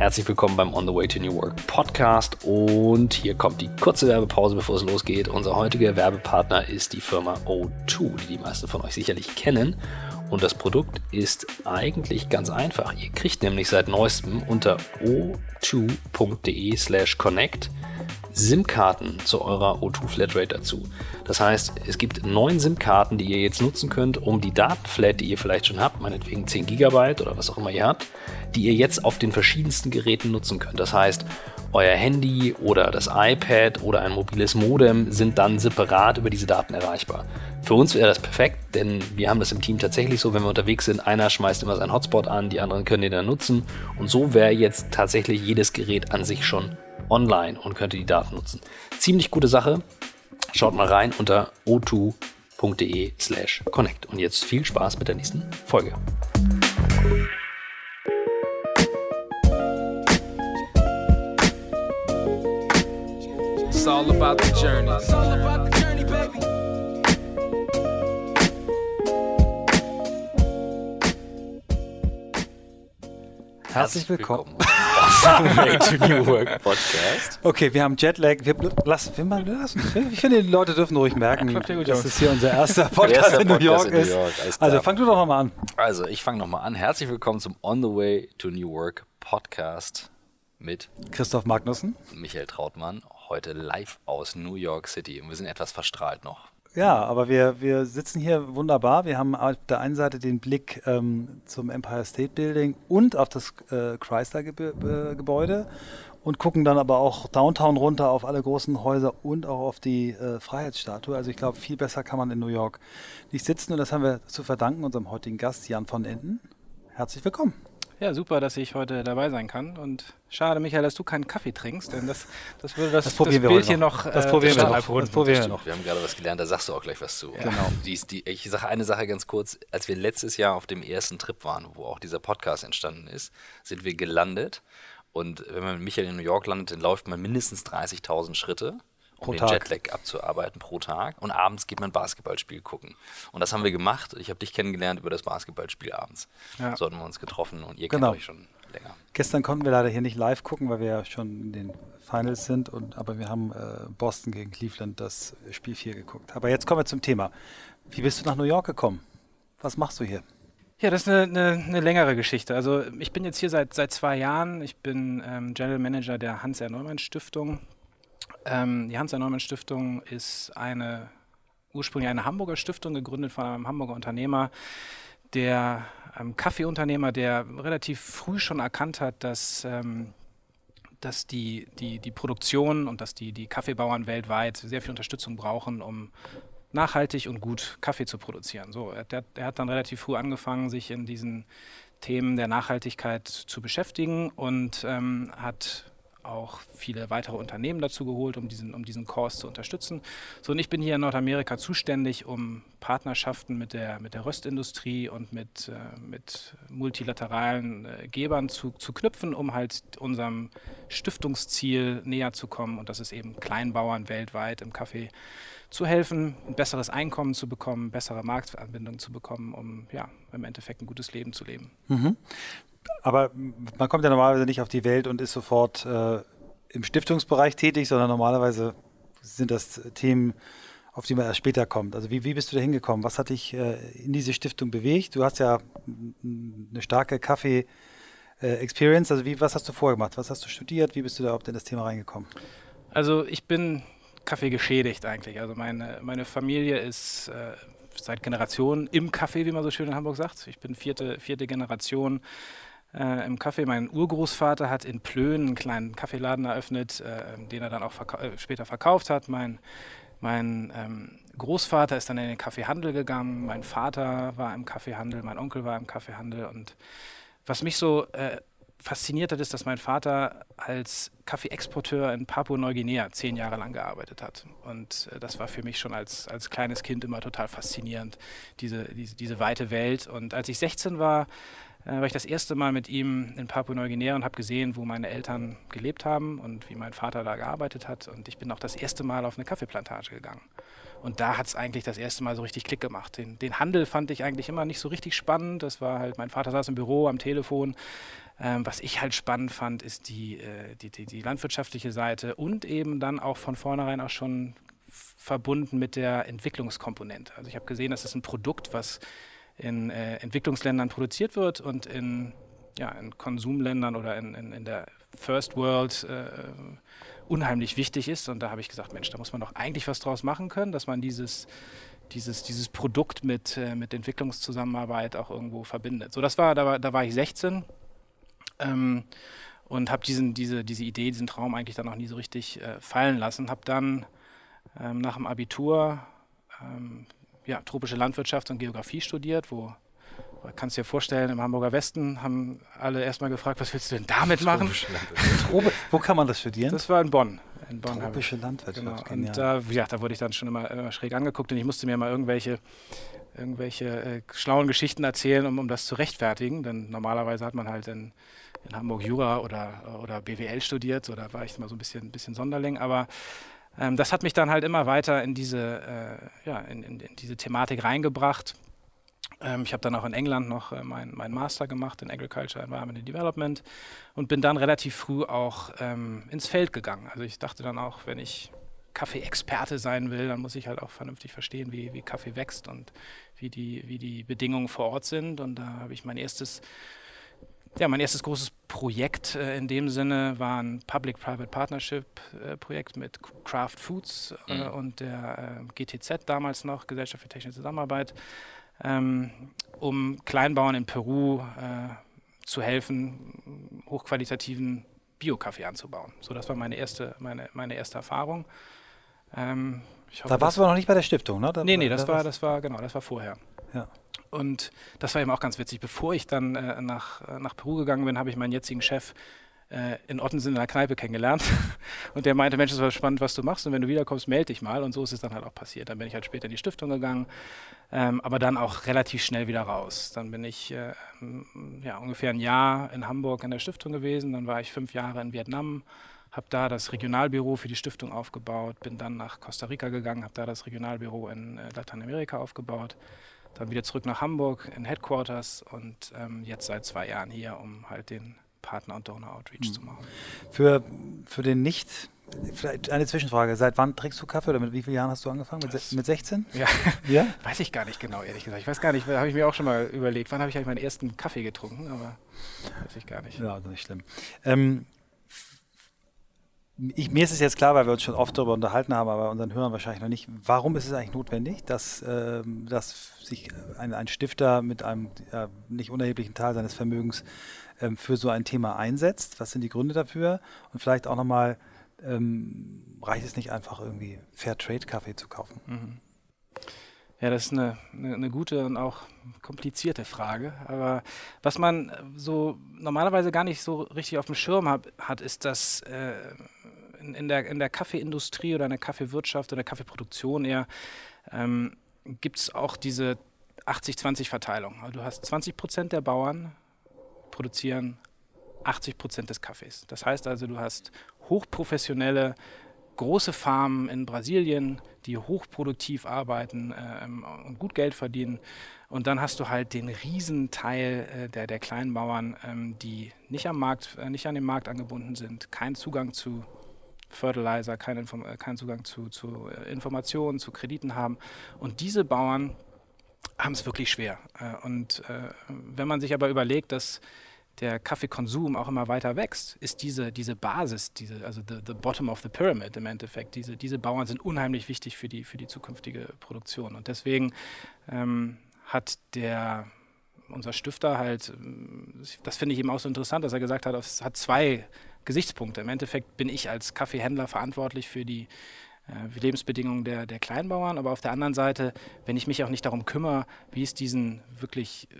Herzlich willkommen beim On the Way to New Work Podcast und hier kommt die kurze Werbepause, bevor es losgeht. Unser heutiger Werbepartner ist die Firma O2, die die meisten von euch sicherlich kennen. Und das Produkt ist eigentlich ganz einfach. Ihr kriegt nämlich seit neuestem unter o2.de slash connect SIM-Karten zu eurer O2 Flatrate dazu. Das heißt, es gibt neun SIM-Karten, die ihr jetzt nutzen könnt, um die Datenflat, die ihr vielleicht schon habt, meinetwegen 10 GB oder was auch immer ihr habt, die ihr jetzt auf den verschiedensten Geräten nutzen könnt. Das heißt, euer Handy oder das iPad oder ein mobiles Modem sind dann separat über diese Daten erreichbar. Für uns wäre das perfekt, denn wir haben das im Team tatsächlich so, wenn wir unterwegs sind, einer schmeißt immer seinen Hotspot an, die anderen können den dann nutzen und so wäre jetzt tatsächlich jedes Gerät an sich schon online und könnte die Daten nutzen. Ziemlich gute Sache. Schaut mal rein unter o2.de slash connect. Und jetzt viel Spaß mit der nächsten Folge. It's all about the journey. It's all about the journey, baby. Herzlich willkommen. New Work Podcast. Okay, wir haben Jetlag. Wir lassen, wir mal lassen. Ich finde, die Leute dürfen ruhig merken, dass es hier unser erster Podcast, erster in, New York in New York ist. Also fang du doch nochmal an. Also ich fange nochmal an. Herzlich willkommen zum On the Way to New Work Podcast mit Christoph Magnussen, Michael Trautmann, heute live aus New York City. Und wir sind etwas verstrahlt noch. Ja, aber wir, wir sitzen hier wunderbar. Wir haben auf der einen Seite den Blick ähm, zum Empire State Building und auf das äh, Chrysler-Gebäude und gucken dann aber auch Downtown runter auf alle großen Häuser und auch auf die äh, Freiheitsstatue. Also ich glaube, viel besser kann man in New York nicht sitzen und das haben wir zu verdanken unserem heutigen Gast Jan von Enden. Herzlich willkommen. Ja, super, dass ich heute dabei sein kann. Und schade, Michael, dass du keinen Kaffee trinkst, denn das, das würde das, das, das Bild hier noch. Das äh, probieren wir noch. Das probieren wir noch. Wir haben gerade was gelernt, da sagst du auch gleich was zu. Ja. Genau. Die, die, ich sage eine Sache ganz kurz. Als wir letztes Jahr auf dem ersten Trip waren, wo auch dieser Podcast entstanden ist, sind wir gelandet. Und wenn man mit Michael in New York landet, dann läuft man mindestens 30.000 Schritte um den Jetlag abzuarbeiten pro Tag. Und abends geht man Basketballspiel gucken. Und das haben wir gemacht. Ich habe dich kennengelernt über das Basketballspiel abends. Ja. So hatten wir uns getroffen und ihr genau. kennt euch schon länger. Gestern konnten wir leider hier nicht live gucken, weil wir ja schon in den Finals sind. Und, aber wir haben äh, Boston gegen Cleveland das Spiel 4 geguckt. Aber jetzt kommen wir zum Thema. Wie bist du nach New York gekommen? Was machst du hier? Ja, das ist eine, eine, eine, längere Geschichte. Also ich bin jetzt hier seit, seit zwei Jahren. Ich bin ähm, General Manager der Hans-R-Neumann-Stiftung. Ähm, die Hans-Neumann-Stiftung ist eine ursprünglich eine Hamburger Stiftung, gegründet von einem Hamburger Unternehmer, der einem Kaffeeunternehmer, der relativ früh schon erkannt hat, dass ähm, dass die, die, die Produktion und dass die, die Kaffeebauern weltweit sehr viel Unterstützung brauchen, um nachhaltig und gut Kaffee zu produzieren. So, er, er, hat dann relativ früh angefangen, sich in diesen Themen der Nachhaltigkeit zu beschäftigen und ähm, hat auch viele weitere Unternehmen dazu geholt, um diesen, um diesen Kurs zu unterstützen. So, und ich bin hier in Nordamerika zuständig, um Partnerschaften mit der, mit der Röstindustrie und mit, äh, mit multilateralen äh, Gebern zu, zu knüpfen, um halt unserem Stiftungsziel näher zu kommen. Und das ist eben Kleinbauern weltweit im Kaffee zu helfen, ein besseres Einkommen zu bekommen, bessere Marktanbindung zu bekommen, um ja, im Endeffekt ein gutes Leben zu leben. Mhm aber man kommt ja normalerweise nicht auf die Welt und ist sofort äh, im Stiftungsbereich tätig, sondern normalerweise sind das Themen, auf die man erst später kommt. Also wie, wie bist du da hingekommen? Was hat dich äh, in diese Stiftung bewegt? Du hast ja eine starke Kaffee-Experience. also wie, was hast du vorher gemacht? Was hast du studiert? Wie bist du da überhaupt in das Thema reingekommen? Also ich bin Kaffee geschädigt eigentlich. Also meine, meine Familie ist äh, seit Generationen im Kaffee, wie man so schön in Hamburg sagt. Ich bin vierte, vierte Generation äh, im Kaffee. Mein Urgroßvater hat in Plön einen kleinen Kaffeeladen eröffnet, äh, den er dann auch verka äh, später verkauft hat. Mein, mein ähm, Großvater ist dann in den Kaffeehandel gegangen, mein Vater war im Kaffeehandel, mein Onkel war im Kaffeehandel. Und was mich so äh, fasziniert hat, ist, dass mein Vater als Kaffeeexporteur in Papua-Neuguinea zehn Jahre lang gearbeitet hat. Und äh, das war für mich schon als, als kleines Kind immer total faszinierend, diese, diese, diese weite Welt. Und als ich 16 war, äh, war ich das erste Mal mit ihm in Papua-Neuguinea und habe gesehen, wo meine Eltern gelebt haben und wie mein Vater da gearbeitet hat. Und ich bin auch das erste Mal auf eine Kaffeeplantage gegangen. Und da hat es eigentlich das erste Mal so richtig Klick gemacht. Den, den, Handel fand ich eigentlich immer nicht so richtig spannend. Das war halt, mein Vater saß im Büro am Telefon Ähm, was ich halt spannend fand, ist die, äh, die, die, die, landwirtschaftliche Seite und eben dann auch von vornherein auch schon verbunden mit der Entwicklungskomponente. Also ich habe gesehen, das ist ein Produkt, was in äh, Entwicklungsländern produziert wird und in, ja, in Konsumländern oder in, in, in der First World äh, unheimlich wichtig ist. Und da habe ich gesagt, Mensch, da muss man doch eigentlich was draus machen können, dass man dieses, dieses, dieses Produkt mit, äh, mit Entwicklungszusammenarbeit auch irgendwo verbindet. So, das war, da war, da war ich 16 ähm, und habe diese, diese Idee, diesen Traum eigentlich dann noch nie so richtig äh, fallen lassen. Habe dann ähm, nach dem Abitur ähm, ja, tropische Landwirtschaft und Geografie studiert, wo kannst dir vorstellen, im Hamburger Westen haben alle erstmal gefragt, was willst du denn damit machen? Wo kann man das studieren? Das war in Bonn. In Bonn Tropische Landwirtschaft. Genau. Und da, ja, da wurde ich dann schon immer, immer, schräg angeguckt und ich musste mir mal irgendwelche, irgendwelche äh, schlauen Geschichten erzählen, um, um das zu rechtfertigen. Denn normalerweise hat man halt in, in Hamburg Jura oder, oder BWL studiert, so da war ich mal so ein bisschen, ein bisschen Sonderling, aber ähm, das hat mich dann halt immer weiter in diese, äh, ja, in, in, in, diese Thematik reingebracht. Ähm, ich habe dann auch in England noch äh, meinen mein Master gemacht in Agriculture Environment and Development und bin dann relativ früh auch ähm, ins Feld gegangen. Also ich dachte dann auch, wenn ich Kaffee-Experte sein will, dann muss ich halt auch vernünftig verstehen, wie, wie Kaffee wächst und wie die, wie die Bedingungen vor Ort sind. Und da habe ich mein erstes ja, mein erstes großes Projekt äh, in dem Sinne war ein Public-Private Partnership-Projekt äh, mit Kraft Foods äh, mhm. und der äh, GTZ damals noch, Gesellschaft für technische Zusammenarbeit, ähm, um Kleinbauern in Peru äh, zu helfen, hochqualitativen Bio-Kaffee anzubauen. So, das war meine erste, meine, meine erste Erfahrung. Ähm, hoffe, da warst du aber noch nicht bei der Stiftung, ne? Da, nee, nee, das war, das war, genau, das war vorher. Ja. Und das war eben auch ganz witzig. Bevor ich dann äh, nach, nach Peru gegangen bin, habe ich meinen jetzigen Chef äh, in Ottensen in der Kneipe kennengelernt. und der meinte, Mensch, das war spannend, was du machst. Und wenn du wiederkommst, melde dich mal. Und so ist es dann halt auch passiert. Dann bin ich halt später in die Stiftung gegangen, ähm, aber dann auch relativ schnell wieder raus. Dann bin ich äh, ja, ungefähr ein Jahr in Hamburg in der Stiftung gewesen. Dann war ich fünf Jahre in Vietnam habe da das Regionalbüro für die Stiftung aufgebaut, bin dann nach Costa Rica gegangen, habe da das Regionalbüro in äh, Lateinamerika aufgebaut, dann wieder zurück nach Hamburg in Headquarters und ähm, jetzt seit zwei Jahren hier, um halt den Partner- und Donor-Outreach mhm. zu machen. Für, für den nicht Vielleicht eine Zwischenfrage. Seit wann trinkst du Kaffee oder mit wie vielen Jahren hast du angefangen? Mit, mit 16? Ja. ja. Weiß ich gar nicht genau, ehrlich gesagt. Ich weiß gar nicht, habe ich mir auch schon mal überlegt. Wann habe ich eigentlich meinen ersten Kaffee getrunken? Aber weiß ich gar nicht. Ja, also nicht schlimm. Ähm, ich, mir ist es jetzt klar, weil wir uns schon oft darüber unterhalten haben, aber unseren Hörern wahrscheinlich noch nicht. Warum ist es eigentlich notwendig, dass, äh, dass sich ein, ein, Stifter mit einem äh, nicht unerheblichen Teil seines Vermögens ähm, für so ein Thema einsetzt? Was sind die Gründe dafür? Und vielleicht auch nochmal, ähm, reicht es nicht einfach irgendwie Fairtrade-Kaffee zu kaufen? Mhm. Ja, das ist eine, eine, eine, gute und auch komplizierte Frage. Aber was man so normalerweise gar nicht so richtig auf dem Schirm hat, hat ist, dass äh, in, in, der, in der Kaffeeindustrie oder in der Kaffeewirtschaft oder der Kaffeeproduktion eher ähm, gibt es auch diese 80-20-Verteilung. Also du hast 20 Prozent der Bauern produzieren 80 Prozent des Kaffees. Das heißt also, du hast hochprofessionelle große Farmen in Brasilien, die hochproduktiv arbeiten äh, und gut Geld verdienen. Und dann hast du halt den Riesenteil äh, der, der kleinen Bauern, ähm, die nicht am Markt, äh, nicht an den Markt angebunden sind, keinen Zugang zu Fertilizer, keinen äh, kein Zugang zu, zu äh, Informationen, zu Krediten haben. Und diese Bauern haben es wirklich schwer. Äh, und wenn man sich aber überlegt, dass der Kaffeekonsum auch immer weiter wächst, ist diese, diese Basis, diese, also the, the bottom of the pyramid im Endeffekt, diese, diese Bauern sind unheimlich wichtig für die, für die zukünftige Produktion. Und deswegen ähm, hat der unser Stifter halt, das finde ich eben auch so interessant, dass er gesagt hat, es hat zwei Gesichtspunkte. Im Endeffekt bin ich als Kaffeehändler verantwortlich für die äh, Lebensbedingungen der, der Kleinbauern, aber auf der anderen Seite, wenn ich mich auch nicht darum kümmere, wie es diesen wirklich äh,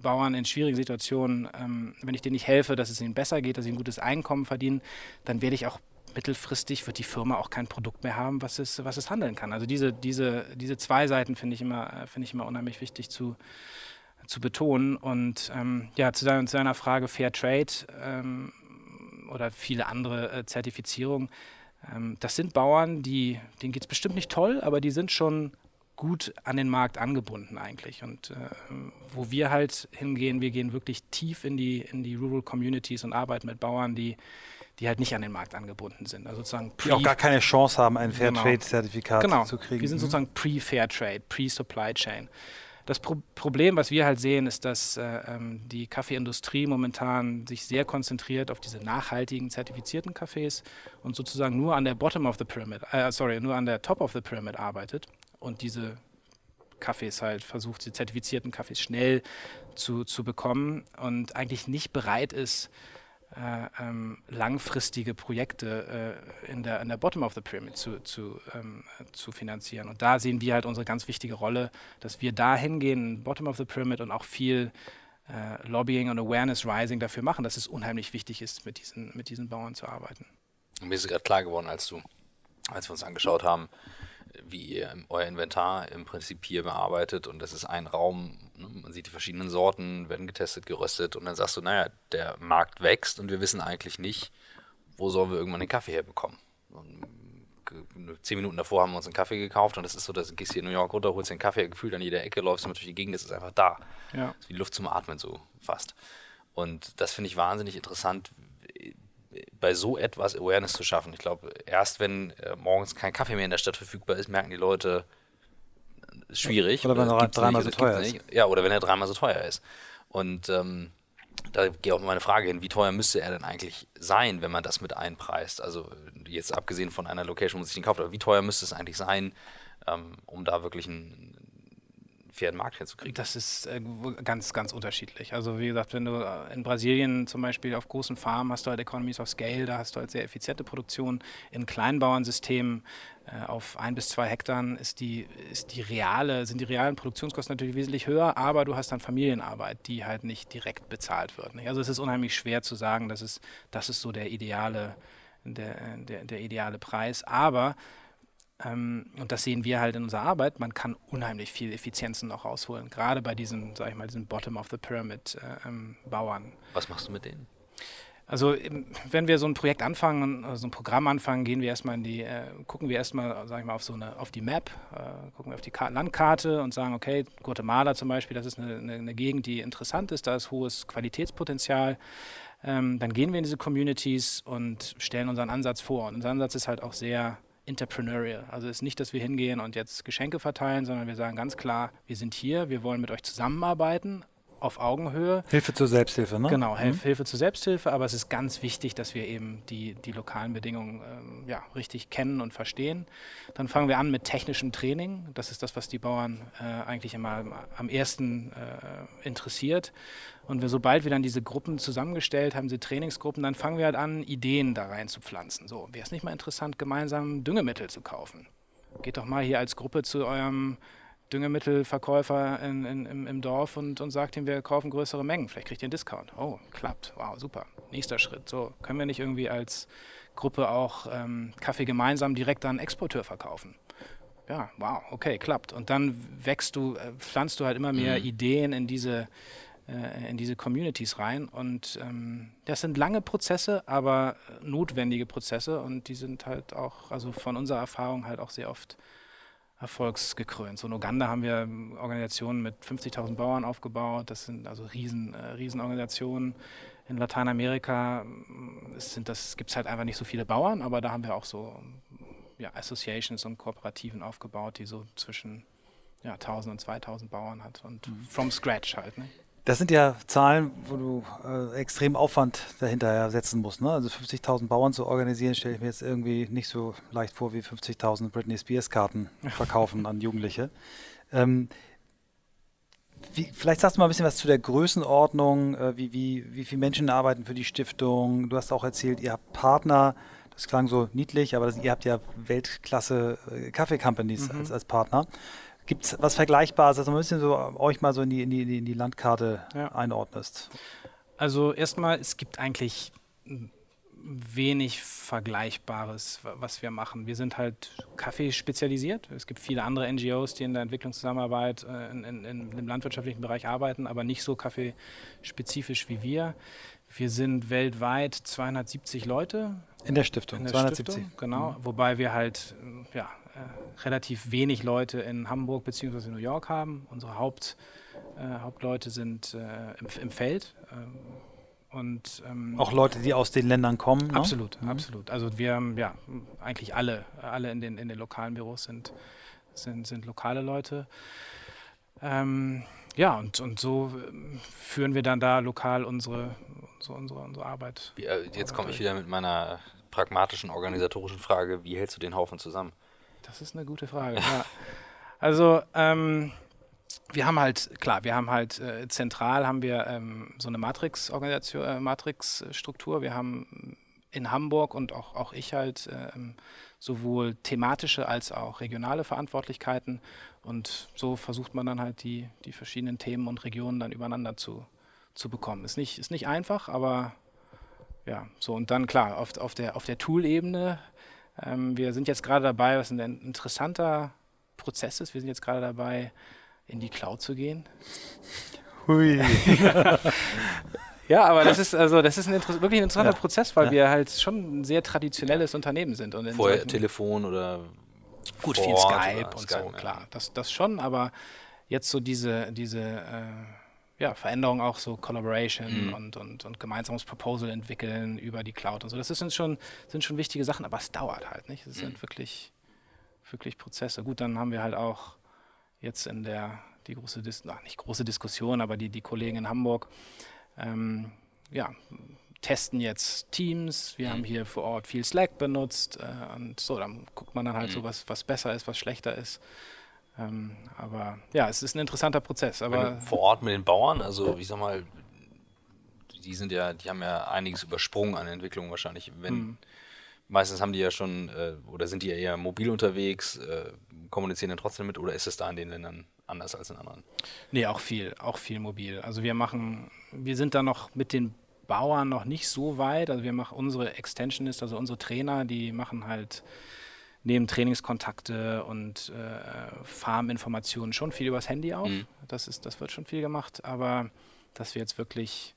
Bauern in schwierigen Situationen, ähm, wenn ich denen nicht helfe, dass es ihnen besser geht, dass sie ein gutes Einkommen verdienen, dann werde ich auch mittelfristig wird die Firma auch kein Produkt mehr haben, was es, was es handeln kann. Also diese, diese, diese zwei Seiten finde ich, immer, äh, ich immer unheimlich wichtig zu, zu betonen. Und ähm, ja, zu deiner, zu deiner Frage Fair Trade ähm, oder viele andere äh, Zertifizierungen. Ähm, das sind Bauern, die, denen geht es bestimmt nicht toll, aber die sind schon gut an den Markt angebunden eigentlich. Und äh, wo wir halt hingehen, wir gehen wirklich tief in die, in die Rural Communities und arbeiten mit Bauern, die, die halt nicht an den Markt angebunden sind. Also sozusagen die auch gar keine Chance haben, ein Genau. Fairtrade-Zertifikat genau. zu kriegen. Wir sind Mhm. sozusagen pre-Fairtrade, pre-Supply Chain. Das Pro Problem, was wir halt sehen, ist, dass äh, ähm, die Kaffeeindustrie momentan sich sehr konzentriert auf diese nachhaltigen, zertifizierten Kaffees und sozusagen nur an der Bottom of the Pyramid, äh, sorry, nur an der Top of the Pyramid arbeitet und diese Kaffees halt versucht, die zertifizierten Kaffees schnell zu, zu bekommen und eigentlich nicht bereit ist, äh, ähm, langfristige Projekte äh, in, der, in der Bottom of the Pyramid zu, zu, ähm, zu finanzieren. Und da sehen wir halt unsere ganz wichtige Rolle, dass wir da hingehen, Bottom of the Pyramid und auch viel äh, Lobbying und Awareness Rising dafür machen, dass es unheimlich wichtig ist, mit diesen, mit diesen Bauern zu arbeiten. Mir ist gerade klar geworden, als du, als wir uns angeschaut haben, wie ihr euer Inventar im Prinzip hier bearbeitet und das ist ein Raum, ne? man sieht die verschiedenen Sorten, werden getestet, geröstet und dann sagst du, naja, der Markt wächst und wir wissen eigentlich nicht, wo sollen wir irgendwann den Kaffee herbekommen. Und ge- zehn Minuten davor haben wir uns einen Kaffee gekauft und das ist so, dass du gehst hier in New York runter, holst den Kaffee, gefühlt an jeder Ecke, läufst du durch die Gegend, das ist einfach da. Ja. Das ist wie Luft zum Atmen so fast. Und das finde ich wahnsinnig interessant, bei so etwas Awareness zu schaffen. Ich glaube, erst wenn äh, morgens kein Kaffee mehr in der Stadt verfügbar ist, merken die Leute, ist schwierig. Oder wenn das er dreimal so das teuer gibt's nicht. Ja, oder wenn er dreimal so teuer ist. Und ähm, da geht auch meine Frage hin, wie teuer müsste er denn eigentlich sein, wenn man das mit einpreist? Also jetzt abgesehen von einer Location, wo man sich den kauft, aber wie teuer müsste es eigentlich sein, ähm, um da wirklich einen fairen Markt hinzukriegen? Das ist äh, ganz, ganz unterschiedlich. Also wie gesagt, wenn du äh, in Brasilien zum Beispiel auf großen Farmen hast du halt Economies of Scale, da hast du halt sehr effiziente Produktion. In Kleinbauernsystemen äh, auf ein bis zwei Hektar ist die, ist die reale, sind die realen Produktionskosten natürlich wesentlich höher, aber du hast dann Familienarbeit, die halt nicht direkt bezahlt wird. Nicht? Also es ist unheimlich schwer zu sagen, das ist, das ist so der ideale, der, der, der ideale Preis. Aber ähm, und das sehen wir halt in unserer Arbeit. Man kann unheimlich viel Effizienzen noch rausholen, gerade bei diesen, sag ich mal, diesen Bottom of the Pyramid äh, ähm, Bauern. Was machst du mit denen? Also wenn wir so ein Projekt anfangen, äh, so ein Programm anfangen, gehen wir erstmal in die, äh, gucken wir erstmal, sag ich mal, auf so eine, auf die Map, äh, gucken wir auf die Ka Landkarte und sagen, okay, Guatemala zum Beispiel, das ist eine, eine, eine Gegend, die interessant ist, da ist hohes Qualitätspotenzial. Ähm, dann gehen wir in diese Communities und stellen unseren Ansatz vor. Und unser Ansatz ist halt auch sehr entrepreneurial. Also es ist nicht, dass wir hingehen und jetzt Geschenke verteilen, sondern wir sagen ganz klar, wir sind hier, wir wollen mit euch zusammenarbeiten auf Augenhöhe. Hilfe zur Selbsthilfe, ne? Genau, Hilf, Hilfe zur Selbsthilfe, aber es ist ganz wichtig, dass wir eben die, die lokalen Bedingungen ähm, ja, richtig kennen und verstehen. Dann fangen wir an mit technischem Training. Das ist das, was die Bauern äh, eigentlich immer am, ersten äh, interessiert. Und wir, sobald wir dann diese Gruppen zusammengestellt haben, diese Trainingsgruppen, dann fangen wir halt an, Ideen da rein zu pflanzen. So, wäre es nicht mal interessant, gemeinsam Düngemittel zu kaufen? Geht doch mal hier als Gruppe zu eurem Düngemittelverkäufer in, in, im, im Dorf und, und sagt ihm, wir kaufen größere Mengen. Vielleicht kriegt ihr einen Discount. Oh, klappt. Wow, super. Nächster Schritt. So, können wir nicht irgendwie als Gruppe auch ähm, Kaffee gemeinsam direkt an Exporteur verkaufen? Ja, wow, okay, klappt. Und dann wächst du, äh, pflanzt du halt immer mehr Mhm. Ideen in diese, äh, in diese Communities rein. Und ähm, das sind lange Prozesse, aber notwendige Prozesse und die sind halt auch, also von unserer Erfahrung halt auch sehr oft erfolgsgekrönt. So in Uganda haben wir ähm, Organisationen mit 50.000 Bauern aufgebaut. Das sind also riesen, äh, Riesenorganisationen. In Lateinamerika es sind das gibt es halt einfach nicht so viele Bauern, aber da haben wir auch so ja, Associations und Kooperativen aufgebaut, die so zwischen ja, 1000 und 2000 Bauern hat und from scratch halt. Ne? Das sind ja Zahlen, wo du äh, extrem Aufwand dahinter setzen musst. Ne? Also 50.000 Bauern zu organisieren, stelle ich mir jetzt irgendwie nicht so leicht vor, wie 50.000 Britney Spears Karten verkaufen an Jugendliche. Ähm, wie, vielleicht sagst du mal ein bisschen was zu der Größenordnung, äh, wie, wie, wie viele Menschen arbeiten für die Stiftung. Du hast auch erzählt, ihr habt Partner. Das klang so niedlich, aber das, ihr habt ja Weltklasse äh, Kaffee-Companies Mhm. als, als Partner. Gibt es was Vergleichbares, dass du ein bisschen so euch mal so in die, in die, in die Landkarte Ja. einordnest? Also erstmal, es gibt eigentlich wenig Vergleichbares, wa- was wir machen. Wir sind halt Kaffee spezialisiert. Es gibt viele andere NGOs, die in der Entwicklungszusammenarbeit äh, in, in, in dem landwirtschaftlichen Bereich arbeiten, aber nicht so kaffeespezifisch wie wir. Wir sind weltweit 270 Leute In der Stiftung, in der 270. Stiftung, genau. Wobei wir halt äh, ja, relativ wenig Leute in Hamburg bzw. New York haben. Unsere Haupt, äh, Hauptleute sind äh, im, im, Feld. Ähm, und, ähm, auch Leute, die aus den Ländern kommen? Ne? Absolut, mhm. absolut. Also wir haben ja eigentlich alle, alle in den, in den lokalen Büros sind, sind, sind lokale Leute. Ähm, ja, und, und so ähm, führen wir dann da lokal unsere, unsere, unsere, unsere Arbeit. Wie, äh, jetzt komme ich wieder mit meiner pragmatischen, organisatorischen Frage, wie hältst du den Haufen zusammen? Das ist eine gute Frage, ja. Also, ähm, wir haben halt, klar, wir haben halt äh, zentral haben wir ähm, so eine Matrix-Organisation, äh, Matrix-Struktur. Wir haben in Hamburg und auch, auch ich halt äh, sowohl thematische als auch regionale Verantwortlichkeiten. Und so versucht man dann halt die, die verschiedenen Themen und Regionen dann übereinander zu, zu bekommen. Ist nicht, ist nicht einfach, aber ja, so und dann klar, auf, auf der, auf der Tool-Ebene. Ähm, wir sind jetzt gerade dabei, was ein interessanter Prozess ist. Wir sind jetzt gerade dabei, in die Cloud zu gehen. Hui. ja, aber das ist also das ist ein wirklich ein interessanter ja. Prozess, weil ja. wir halt schon ein sehr traditionelles Unternehmen sind. Und Vorher Telefon oder gut viel Skype und Skype, so, klar. Das, das schon, aber jetzt so diese, diese äh, ja, Veränderung auch so Collaboration mhm. und, und, und gemeinsames Proposal entwickeln über die Cloud und so. Das sind schon, sind schon wichtige Sachen, aber es dauert halt nicht. Es mhm. sind wirklich, wirklich Prozesse. Gut, dann haben wir halt auch jetzt in der, die große, Dis ach, nicht große Diskussion, aber die, die Kollegen in Hamburg, ähm, ja, testen jetzt Teams. Wir mhm. haben hier vor Ort viel Slack benutzt äh, und so, dann guckt man dann halt mhm. so, was, was besser ist, was schlechter ist. Ähm, aber ja, es ist ein interessanter Prozess. Aber vor Ort mit den Bauern, also ich sag mal, die sind ja, die haben ja einiges übersprungen an Entwicklung wahrscheinlich. Wenn mhm. meistens haben die ja schon äh, oder sind die ja eher mobil unterwegs, äh, kommunizieren dann trotzdem mit oder ist es da in den Ländern anders als in anderen? Nee, auch viel, auch viel mobil. Also wir machen, wir sind da noch mit den Bauern noch nicht so weit. Also wir machen unsere Extensionist, also unsere Trainer, die machen halt neben Trainingskontakte und äh, Farminformationen schon viel übers Handy auf. Mhm. Das, ist, das wird schon viel gemacht, aber dass wir jetzt wirklich,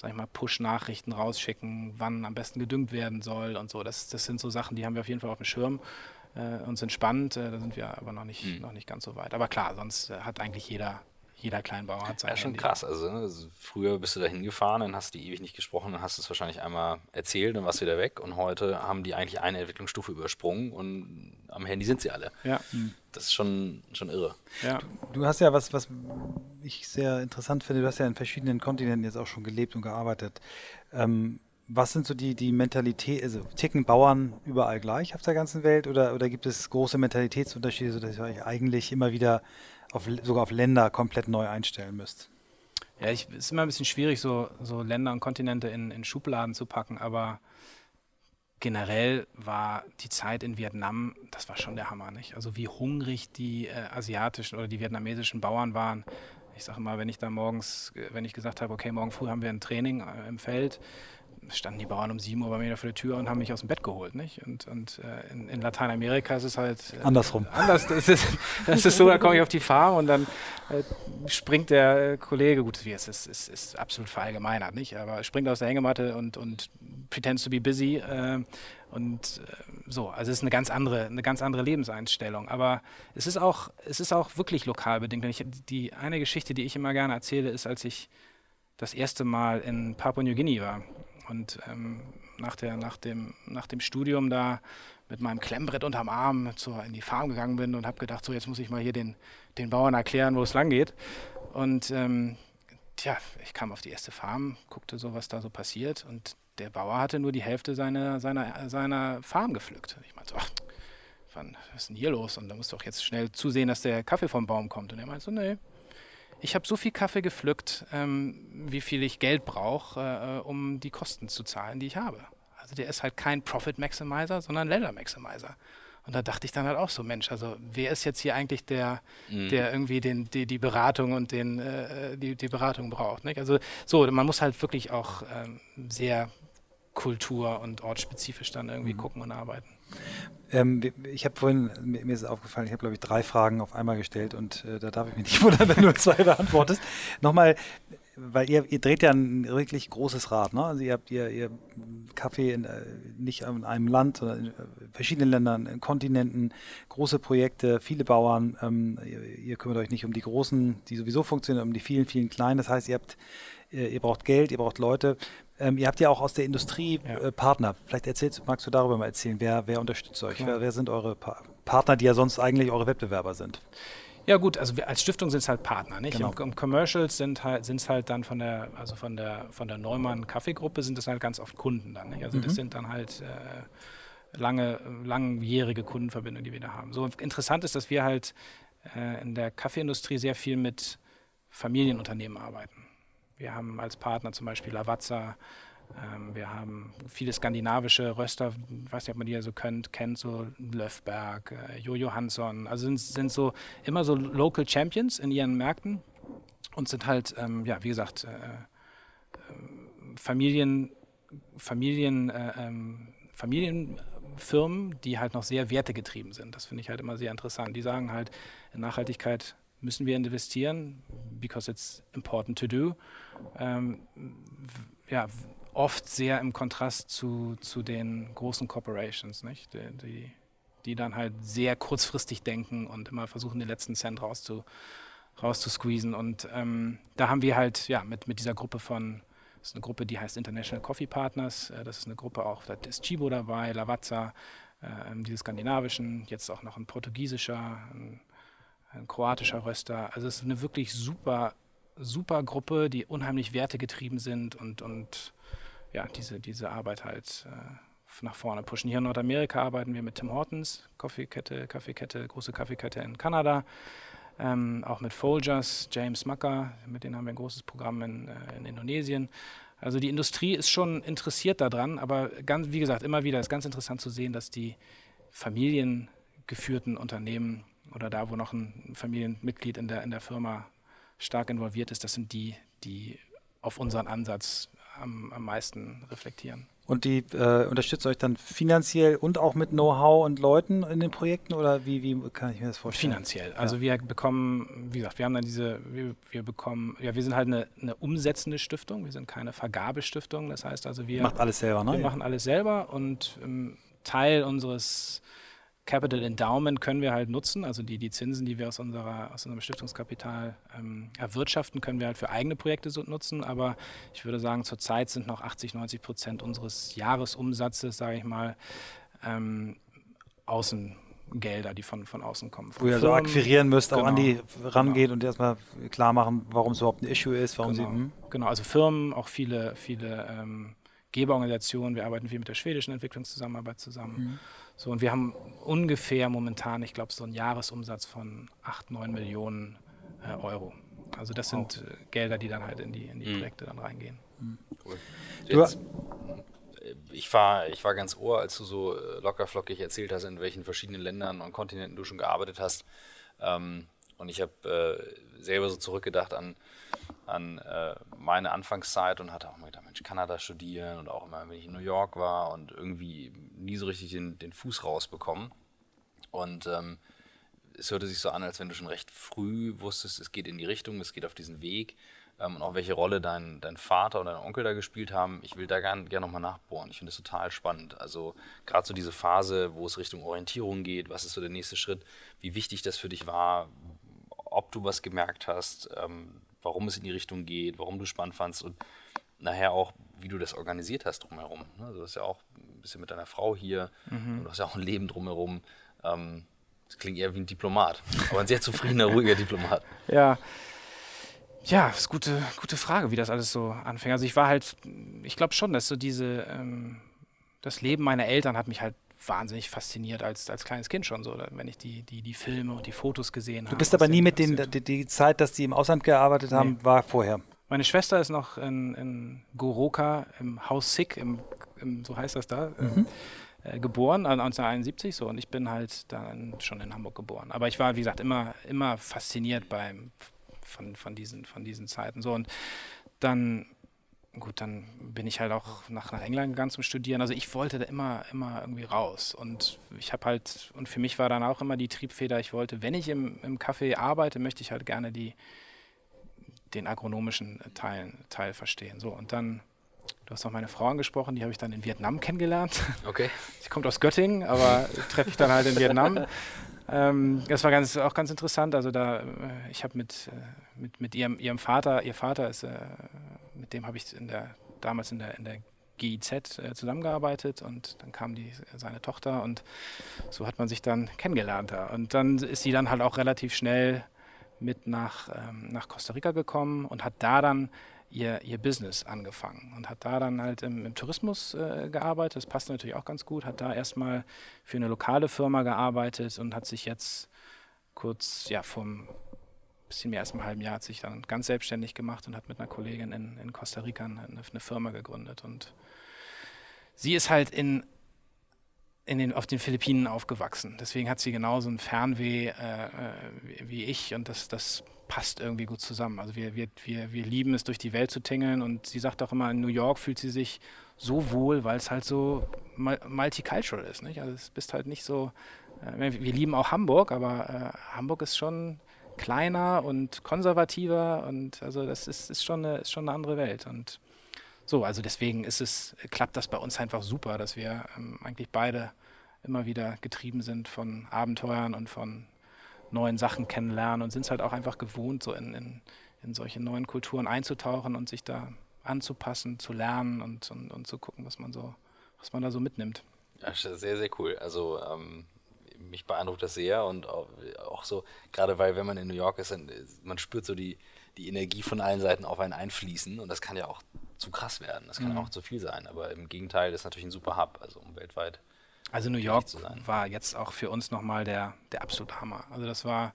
sag ich mal, Push-Nachrichten rausschicken, wann am besten gedüngt werden soll und so, das, das sind so Sachen, die haben wir auf jeden Fall auf dem Schirm äh, und sind spannend. Äh, da sind wir aber noch nicht, mhm. noch nicht ganz so weit. Aber klar, sonst äh, hat eigentlich jeder jeder Kleinbauer hat sein Ja, schon Handy. krass. Also, ne, also, früher bist du da hingefahren, dann hast du ewig nicht gesprochen, dann hast du es wahrscheinlich einmal erzählt, dann warst du wieder weg. Und heute haben die eigentlich eine Entwicklungsstufe übersprungen und am Handy sind sie alle. Ja. Das ist schon, schon irre. Ja. Du, du, hast ja was, was ich sehr interessant finde, du hast ja in verschiedenen Kontinenten jetzt auch schon gelebt und gearbeitet. Ähm, was sind so die, die Mentalität, also ticken Bauern überall gleich auf der ganzen Welt oder, oder gibt es große Mentalitätsunterschiede, sodass ihr euch eigentlich immer wieder auf, sogar auf Länder komplett neu einstellen müsst? Ja, es ist immer ein bisschen schwierig, so, so Länder und Kontinente in, in Schubladen zu packen, aber generell war die Zeit in Vietnam, das war schon der Hammer, nicht? Also wie hungrig die äh, asiatischen oder die vietnamesischen Bauern waren. Ich sage mal, wenn ich da morgens, wenn ich gesagt habe, okay, morgen früh haben wir ein Training äh, im Feld, standen die Bauern um 7 Uhr bei mir vor der Tür und haben mich aus dem Bett geholt. Nicht? Und, und äh, in, in, Lateinamerika ist es halt äh, andersrum. Anders. Das ist, das ist so, da komme ich auf die Farm und dann äh, springt der Kollege, gut, wie es ist, ist, ist absolut verallgemeinert, nicht? aber springt aus der Hängematte und, und pretends to be busy. Äh, und äh, so, also es ist eine ganz andere, eine ganz andere Lebenseinstellung. Aber es ist auch, es ist auch wirklich lokal bedingt. Ich, die eine Geschichte, die ich immer gerne erzähle, ist, als ich das erste Mal in Papua-Neuguinea war. Und ähm, nach, der, nach, dem, nach dem Studium da mit meinem Klemmbrett unterm Arm zur, in die Farm gegangen bin und habe gedacht, so jetzt muss ich mal hier den, den Bauern erklären, wo es lang geht. Und ähm, tja, ich kam auf die erste Farm, guckte so, was da so passiert und der Bauer hatte nur die Hälfte seiner, seiner, seiner Farm gepflückt. Ich meinte so, ach, was ist denn hier los? Und da musst du doch jetzt schnell zusehen, dass der Kaffee vom Baum kommt. Und er meinte so, nee, ich habe so viel Kaffee gepflückt, ähm, wie viel ich Geld brauche, äh, um die Kosten zu zahlen, die ich habe. Also der ist halt kein Profit Maximizer, sondern Leather Maximizer. Und da dachte ich dann halt auch so, Mensch, also wer ist jetzt hier eigentlich der, mhm. der irgendwie den, die, die Beratung und den, äh, die, die Beratung braucht? Nicht? Also so, man muss halt wirklich auch ähm, sehr kultur- und ortsspezifisch dann irgendwie mhm. gucken und arbeiten. Ähm, ich habe vorhin, mir, ist aufgefallen, ich habe, glaube ich, drei Fragen auf einmal gestellt und äh, da darf ich mich nicht wundern, wenn du zwei beantwortest. Nochmal, weil ihr, ihr dreht ja ein wirklich großes Rad, ne? Also ihr habt ihr, ihr Kaffee in, äh, nicht in einem Land, sondern in äh, verschiedenen Ländern, in Kontinenten, große Projekte, viele Bauern. Ähm, ihr, ihr, kümmert euch nicht um die großen, die sowieso funktionieren, um die vielen, vielen kleinen. Das heißt, ihr habt, ihr braucht Geld, ihr braucht Leute. Ähm, ihr habt ja auch aus der Industrie ja. äh, Partner. Vielleicht erzählst, magst du darüber mal erzählen, wer, wer unterstützt euch? Wer, wer, sind eure pa Partner, die ja sonst eigentlich eure Wettbewerber sind? Ja gut, also wir als Stiftung sind es halt Partner, nicht? Genau. Im, Im, Commercials sind halt sind es halt dann von der also von der von der Neumann Kaffeegruppe sind es halt ganz oft Kunden dann, nicht? Also mhm. das sind dann halt äh, lange langjährige Kundenverbindungen, die wir da haben. So interessant ist, dass wir halt äh, in der Kaffeeindustrie sehr viel mit Familienunternehmen arbeiten. Wir haben als Partner zum Beispiel Lavazza, ähm, wir haben viele skandinavische Röster, ich weiß nicht, ob man die ja so könnt, kennt, so Löfberg, äh, Jojo Hansson. Also sind, sind so immer so Local Champions in ihren Märkten und sind halt, ähm, ja, wie gesagt, äh, äh, Familien, Familien, äh, ähm, Familienfirmen, die halt noch sehr wertegetrieben sind. Das finde ich halt immer sehr interessant. Die sagen halt, Nachhaltigkeit müssen wir investieren, because it's important to do. Ähm, ja, oft sehr im Kontrast zu, zu den großen Corporations, nicht? Die, die, die dann halt sehr kurzfristig denken und immer versuchen, den letzten Cent rauszu, rauszusqueezen. Und ähm, da haben wir halt ja mit, mit dieser Gruppe von, das ist eine Gruppe, die heißt International Coffee Partners, äh, das ist eine Gruppe auch, da ist Chibo dabei, Lavazza, äh, diese skandinavischen, jetzt auch noch ein portugiesischer, ein, ein kroatischer Röster. Also es ist eine wirklich super, super Gruppe, die unheimlich wertegetrieben sind und, und ja, diese, diese Arbeit halt äh, nach vorne pushen. Hier in Nordamerika arbeiten wir mit Tim Hortons, Kaffeekette, Kaffeekette, große Kaffeekette in Kanada. Ähm, auch mit Folgers, James Mucker, mit denen haben wir ein großes Programm in, äh, in Indonesien. Also die Industrie ist schon interessiert daran, aber ganz, wie gesagt, immer wieder ist ganz interessant zu sehen, dass die familiengeführten Unternehmen oder da, wo noch ein Familienmitglied in der, in der Firma stark involviert ist, das sind die, die auf unseren Ansatz am, am meisten reflektieren. Und die äh, unterstützt euch dann finanziell und auch mit Know-how und Leuten in den Projekten oder wie, wie kann ich mir das vorstellen? Finanziell. Also ja. wir bekommen, wie gesagt, wir haben dann diese, wir, wir, bekommen, ja, wir sind halt eine, eine umsetzende Stiftung, wir sind keine Vergabestiftung. Das heißt also, wir macht alles selber, ne? Wir ja. machen alles selber und ähm, Teil unseres Capital Endowment können wir halt nutzen, also die, die Zinsen, die wir aus, unserer, aus unserem Stiftungskapital ähm, erwirtschaften, können wir halt für eigene Projekte so nutzen. Aber ich würde sagen, zurzeit sind noch 80, 90 Prozent unseres Jahresumsatzes, sage ich mal, ähm, Außengelder, die von, von außen kommen. Wo ihr so akquirieren müsst, genau, auch an die rangeht genau. und erstmal klar machen, warum es überhaupt ein Issue ist. Warum genau, sie, hm? genau, also Firmen, auch viele, viele ähm, Geberorganisationen. Wir arbeiten viel mit der schwedischen Entwicklungszusammenarbeit zusammen. Mhm so, und wir haben ungefähr momentan, ich glaube, so einen Jahresumsatz von 8, 9 Millionen äh, Euro. Also das sind äh, Gelder, die dann halt in die, in die mhm. Projekte dann reingehen. Mhm. Cool. Jetzt, äh, ich, war, ich war ganz ohr, als du so äh, lockerflockig erzählt hast, in welchen verschiedenen Ländern und Kontinenten du schon gearbeitet hast. Ähm, und ich habe äh, selber so zurückgedacht an, an äh, meine Anfangszeit und hatte auch mal gedacht, Mensch, Kanada studieren und auch immer, wenn ich in New York war und irgendwie nie so richtig den, den Fuß rausbekommen. Und ähm, es hörte sich so an, als wenn du schon recht früh wusstest, es geht in die Richtung, es geht auf diesen Weg. Ähm, und auch welche Rolle dein, dein Vater und dein Onkel da gespielt haben. Ich will da gerne gern nochmal nachbohren. Ich finde das total spannend. Also gerade so diese Phase, wo es Richtung Orientierung geht, was ist so der nächste Schritt, wie wichtig das für dich war, ob du was gemerkt hast, ähm, warum es in die Richtung geht, warum du spannend fandst und nachher auch, wie du das organisiert hast drumherum. Ne? Also das ist ja auch ein bisschen mit deiner Frau hier, mhm. du hast ja auch ein Leben drumherum. Ähm, das klingt eher wie ein Diplomat, aber ein sehr zufriedener, ruhiger Diplomat. Ja. Ja, das ist eine gute, gute Frage, wie das alles so anfing. Also ich war halt, ich glaube schon, dass so diese, ähm, das Leben meiner Eltern hat mich halt wahnsinnig fasziniert als, als kleines Kind schon so, wenn ich die, die, die Filme und die Fotos gesehen habe. Du bist aber nie mit den, die, die, Zeit, dass die im Ausland gearbeitet haben, nee. war vorher. Meine Schwester ist noch in, in Goroka im Haus Sick, im, im, so heißt das da, mhm. äh, geboren, 1971 so und ich bin halt dann schon in Hamburg geboren. Aber ich war, wie gesagt, immer, immer fasziniert beim, von, von, diesen, von diesen Zeiten. So und dann gut, dann bin ich halt auch nach, nach England gegangen zum Studieren. Also ich wollte da immer, immer irgendwie raus. Und ich habe halt, und für mich war dann auch immer die Triebfeder, ich wollte, wenn ich im, im Café arbeite, möchte ich halt gerne die, den agronomischen Teilen, Teil verstehen. So, und dann, du hast auch meine Frau angesprochen, die habe ich dann in Vietnam kennengelernt. Okay. Sie kommt aus Göttingen, aber treffe ich dann halt in Vietnam. Ähm, das war ganz, auch ganz interessant. Also da, äh, ich habe mit, äh, mit, mit ihrem, ihrem Vater, ihr Vater ist, äh, mit dem habe ich in der, damals in der, in der GIZ äh, zusammengearbeitet und dann kam die, seine Tochter und so hat man sich dann kennengelernt da. Und dann ist sie dann halt auch relativ schnell mit nach, ähm, nach Costa Rica gekommen und hat da dann ihr, ihr Business angefangen und hat da dann halt im, im Tourismus äh, gearbeitet. Das passt natürlich auch ganz gut. Hat da erstmal für eine lokale Firma gearbeitet und hat sich jetzt kurz, ja, vom bisschen mehr als einem halben Jahr hat sich dann ganz selbstständig gemacht und hat mit einer Kollegin in, in Costa Rica eine, eine Firma gegründet. Und sie ist halt in in den, auf den Philippinen aufgewachsen. Deswegen hat sie genauso ein Fernweh äh, wie, wie ich und das, das passt irgendwie gut zusammen. Also wir, wir, wir, wir lieben es, durch die Welt zu tingeln und sie sagt auch immer, in New York fühlt sie sich so wohl, weil es halt so multicultural ist. Nicht? Also es bist halt nicht so, äh, wir lieben auch Hamburg, aber äh, Hamburg ist schon kleiner und konservativer und also das ist, ist, schon, eine, ist schon eine andere Welt und so, also deswegen ist es, klappt das bei uns einfach super, dass wir ähm, eigentlich beide immer wieder getrieben sind von Abenteuern und von neuen Sachen kennenlernen und sind es halt auch einfach gewohnt, so in, in, in solche neuen Kulturen einzutauchen und sich da anzupassen, zu lernen und, und, und zu gucken, was man so, was man da so mitnimmt. Sehr, sehr cool. Also ähm, mich beeindruckt das sehr und auch, so, gerade weil wenn man in New York ist, dann, man spürt so die, die Energie von allen Seiten auf einen einfließen und das kann ja auch zu krass werden. Das kann mhm. auch zu viel sein. Aber im Gegenteil, das ist natürlich ein super Hub, also um weltweit. Also New York war jetzt auch für uns nochmal der, der absolute Hammer. Also das war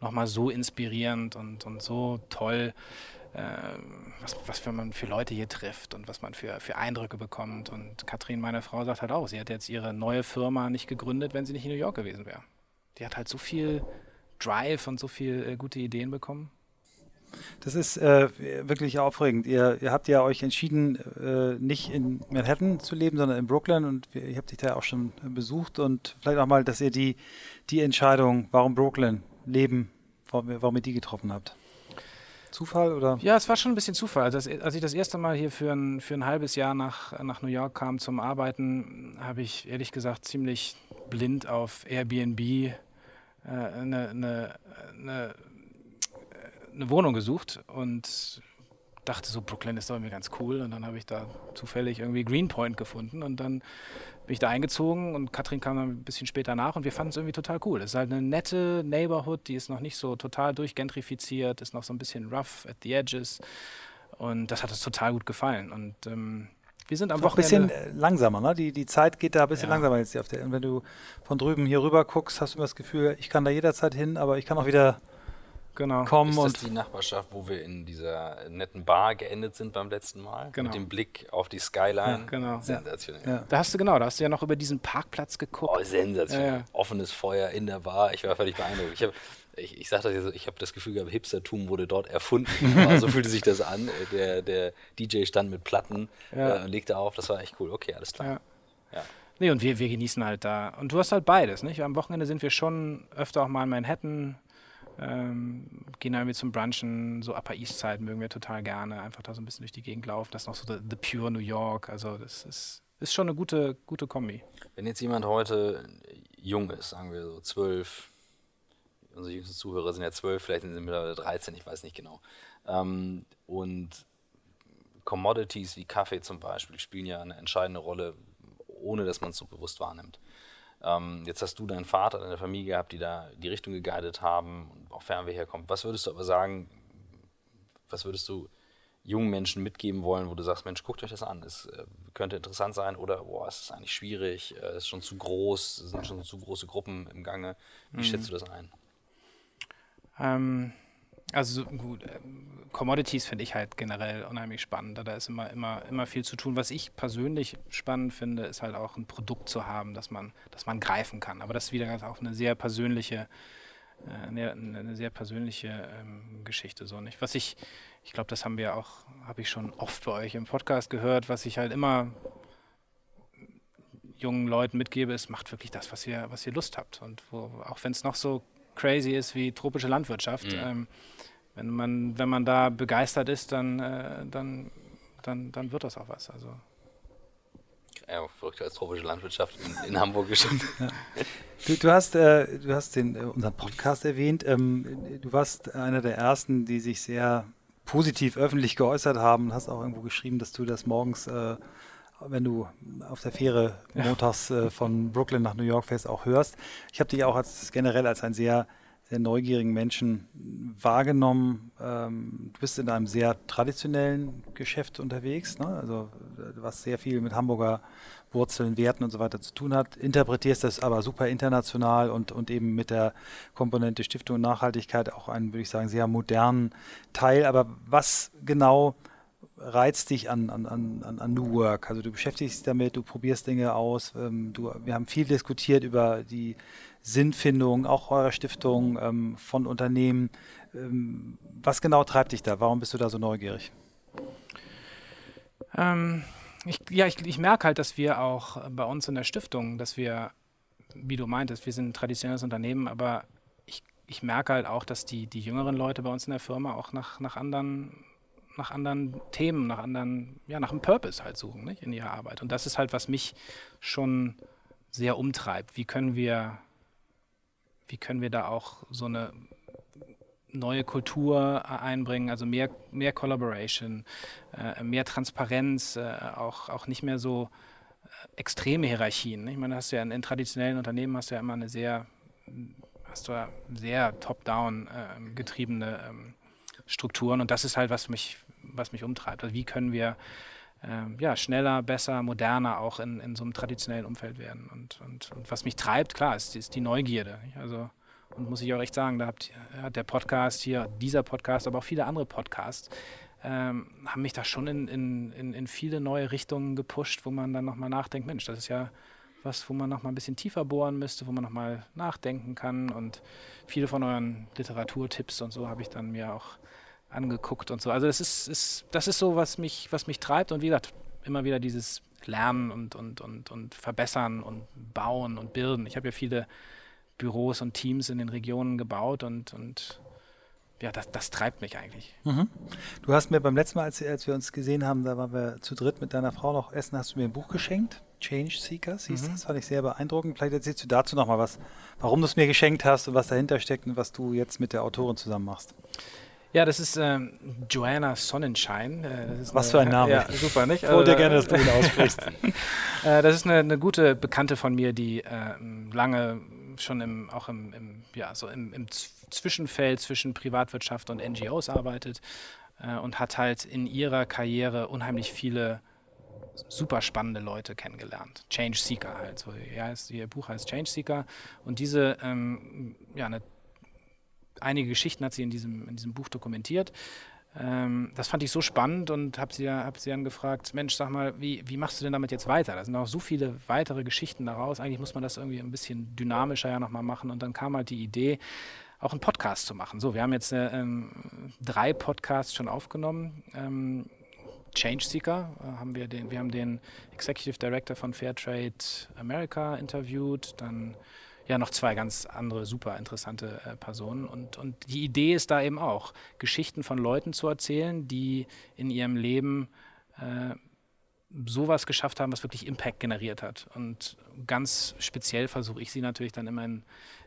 nochmal so inspirierend und, und so toll, äh, was, was für man für Leute hier trifft und was man für, für Eindrücke bekommt. Und Katrin, meine Frau, sagt halt auch, sie hätte jetzt ihre neue Firma nicht gegründet, wenn sie nicht in New York gewesen wäre. Die hat halt so viel Drive und so viele äh, gute Ideen bekommen. Das ist äh, wirklich aufregend. Ihr, ihr, habt ja euch entschieden, äh, nicht in Manhattan zu leben, sondern in Brooklyn und ich habe dich da auch schon besucht und vielleicht auch mal, dass ihr die, die Entscheidung, warum Brooklyn leben, warum, warum ihr die getroffen habt. Zufall oder? Ja, es war schon ein bisschen Zufall. Also, als ich das erste Mal hier für ein, für ein halbes Jahr nach, nach New York kam zum Arbeiten, habe ich ehrlich gesagt ziemlich blind auf Airbnb äh, eine, eine, eine eine Wohnung gesucht und dachte so, Brooklyn ist doch irgendwie ganz cool. Und dann habe ich da zufällig irgendwie Greenpoint gefunden und dann bin ich da eingezogen und Katrin kam dann ein bisschen später nach und wir fanden es irgendwie total cool. Es ist halt eine nette Neighborhood, die ist noch nicht so total durchgentrifiziert, ist noch so ein bisschen rough at the edges und das hat uns total gut gefallen. Und ähm, wir sind am Wochenende. Ein bisschen langsamer, ne? Die, die Zeit geht da ein bisschen ja. langsamer jetzt auf der. Und wenn du von drüben hier rüber guckst, hast du immer das Gefühl, ich kann da jederzeit hin, aber ich kann auch wieder genau. kommen. Ist das und die Nachbarschaft, wo wir in dieser netten Bar geendet sind beim letzten Mal? Genau. Mit dem Blick auf die Skyline. Ja, genau. Sensationell. Ja. Da hast du genau, da hast du ja noch über diesen Parkplatz geguckt. Oh, sensationell. Ja, Offenes Feuer in der Bar. Ich war völlig beeindruckt. Ich habe ich, ich sage das jetzt, ich habe das Gefühl gehabt, Hipstertum wurde dort erfunden. so fühlte sich das an. Der, der DJ stand mit Platten ja. äh, legte auf. Das war echt cool. Okay, alles klar. Ja. ja. Nee, und wir, wir genießen halt da. Und du hast halt beides, nicht? Am Wochenende sind wir schon öfter auch mal in Manhattan, ähm, gehen dann irgendwie zum Brunchen, so Upper East Side mögen wir total gerne, einfach da so ein bisschen durch die Gegend laufen. Das ist noch so the, the pure New York, also das ist, ist schon eine gute, gute Kombi. Wenn jetzt jemand heute jung ist, sagen wir so zwölf, unsere jüngsten Zuhörer sind ja zwölf, vielleicht sind sie mittlerweile 13, ich weiß nicht genau. Ähm, und Commodities wie Kaffee zum Beispiel spielen ja eine entscheidende Rolle, ohne dass man es so bewusst wahrnimmt. Ähm, jetzt hast du deinen Vater, deine Familie gehabt, die da die Richtung geguidet haben und auch Fernweh herkommt. Was würdest du aber sagen, was würdest du jungen Menschen mitgeben wollen, wo du sagst, Mensch, guckt euch das an, es äh, könnte interessant sein oder boah, es ist eigentlich schwierig, es äh, ist schon zu groß, es sind schon zu große Gruppen im Gange. Wie mhm. schätzt du das ein? Ähm, also gut, ähm, Commodities finde ich halt generell unheimlich spannend. Da ist immer, immer, immer viel zu tun. Was ich persönlich spannend finde, ist halt auch ein Produkt zu haben, das man, das man greifen kann. Aber das ist wieder auch eine sehr persönliche, äh, eine, eine, sehr persönliche ähm, Geschichte. So nicht. Was ich, ich glaube, das haben wir auch, habe ich schon oft bei euch im Podcast gehört, was ich halt immer jungen Leuten mitgebe, ist, macht wirklich das, was ihr, was ihr Lust habt. Und wo, auch wenn es noch so crazy ist wie tropische Landwirtschaft, mhm. ähm, wenn man, wenn man da begeistert ist, dann, äh, dann, dann, dann wird das auch was. Also. Ja, verrückt als tropische Landwirtschaft in, in Hamburg gestimmt. Ja. Du, du, hast, äh, du hast den, äh, unseren Podcast erwähnt. Ähm, du warst einer der ersten, die sich sehr positiv öffentlich geäußert haben. Hast auch irgendwo geschrieben, dass du das morgens, äh, wenn du auf der Fähre montags äh, von Brooklyn nach New York fährst, auch hörst. Ich habe dich auch als generell als ein sehr sehr neugierigen Menschen wahrgenommen. Ähm, du bist in einem sehr traditionellen Geschäft unterwegs, ne? also was sehr viel mit Hamburger Wurzeln, Werten und so weiter zu tun hat. Interpretierst das aber super international und, und eben mit der Komponente Stiftung und Nachhaltigkeit auch einen, würde ich sagen, sehr modernen Teil. Aber was genau reizt dich an, an, an, an New Work? Also du beschäftigst dich damit, du probierst Dinge aus. Ähm, du, wir haben viel diskutiert über die Sinnfindung, auch eurer Stiftung, ähm, von Unternehmen. Ähm, was genau treibt dich da? Warum bist du da so neugierig? Ähm, ich, ja, ich, ich merke halt, dass wir auch bei uns in der Stiftung, dass wir, wie du meintest, wir sind ein traditionelles Unternehmen, aber ich, merke halt auch, dass die, die jüngeren Leute bei uns in der Firma auch nach, nach anderen nach anderen Themen, nach anderen, ja, nach einem Purpose halt suchen, nicht, in ihrer Arbeit. Und das ist halt, was mich schon sehr umtreibt. Wie können wir wie können wir da auch so eine neue Kultur einbringen, also mehr, mehr Collaboration, äh, mehr Transparenz, äh, auch, auch nicht mehr so äh, extreme Hierarchien. Ich meine, hast du ja in, in, traditionellen Unternehmen hast du ja immer eine sehr, hast du ja sehr top-down äh, getriebene ähm, Strukturen und das ist halt, was mich, was mich umtreibt. Also wie können wir ähm, ja, schneller, besser, moderner auch in, in so einem traditionellen Umfeld werden. Und, und, und was mich treibt, klar, ist, ist die Neugierde. Also, und muss ich auch echt sagen, da hat der Podcast hier, dieser Podcast, aber auch viele andere Podcasts, ähm, haben mich da schon in, in, in, in viele neue Richtungen gepusht, wo man dann nochmal nachdenkt, Mensch, das ist ja was, wo man nochmal ein bisschen tiefer bohren müsste, wo man nochmal nachdenken kann. Und viele von euren Literaturtipps und so habe ich dann mir auch angeguckt und so. Also das ist, ist, das ist so, was mich, was mich treibt und wie gesagt, immer wieder dieses Lernen und, und, und, und Verbessern und Bauen und Bilden. Ich habe ja viele Büros und Teams in den Regionen gebaut und, und ja, das, das treibt mich eigentlich. Mhm. Du hast mir beim letzten Mal, als, als, wir uns gesehen haben, da waren wir zu dritt mit deiner Frau noch essen, hast du mir ein Buch geschenkt. Change Seekers hieß mhm. das, fand ich sehr beeindruckend. Vielleicht erzählst du dazu nochmal was, warum du es mir geschenkt hast und was dahinter steckt und was du jetzt mit der Autorin zusammen machst. Ja, das ist ähm, Joanna Sonnenschein. Äh, Was eine, für ein Name. Ja, super, nicht? Ich wollte also, gerne, dass du ihn aussprichst. äh, das ist eine, eine, gute Bekannte von mir, die äh, lange schon im, auch im, im ja, so im, im, Zwischenfeld zwischen Privatwirtschaft und NGOs arbeitet äh, und hat halt in ihrer Karriere unheimlich viele super spannende Leute kennengelernt. Change Seeker halt. So, ja, ihr Buch heißt Change Seeker. Und diese, ähm, ja, eine einige Geschichten hat sie in diesem, in diesem Buch dokumentiert. Ähm, das fand ich so spannend und habe sie, hab sie dann gefragt, Mensch, sag mal, wie, wie machst du denn damit jetzt weiter? Da sind auch so viele weitere Geschichten daraus. Eigentlich muss man das irgendwie ein bisschen dynamischer ja nochmal machen. Und dann kam halt die Idee, auch einen Podcast zu machen. So, wir haben jetzt äh, ähm, drei Podcasts schon aufgenommen. Ähm, Change Seeker äh, haben wir den, wir haben den Executive Director von Fairtrade America interviewt, dann ja noch zwei ganz andere super interessante äh, Personen. Und, und die Idee ist da eben auch, Geschichten von Leuten zu erzählen, die in ihrem Leben äh, sowas geschafft haben, was wirklich Impact generiert hat. Und ganz speziell versuche ich sie natürlich dann immer in,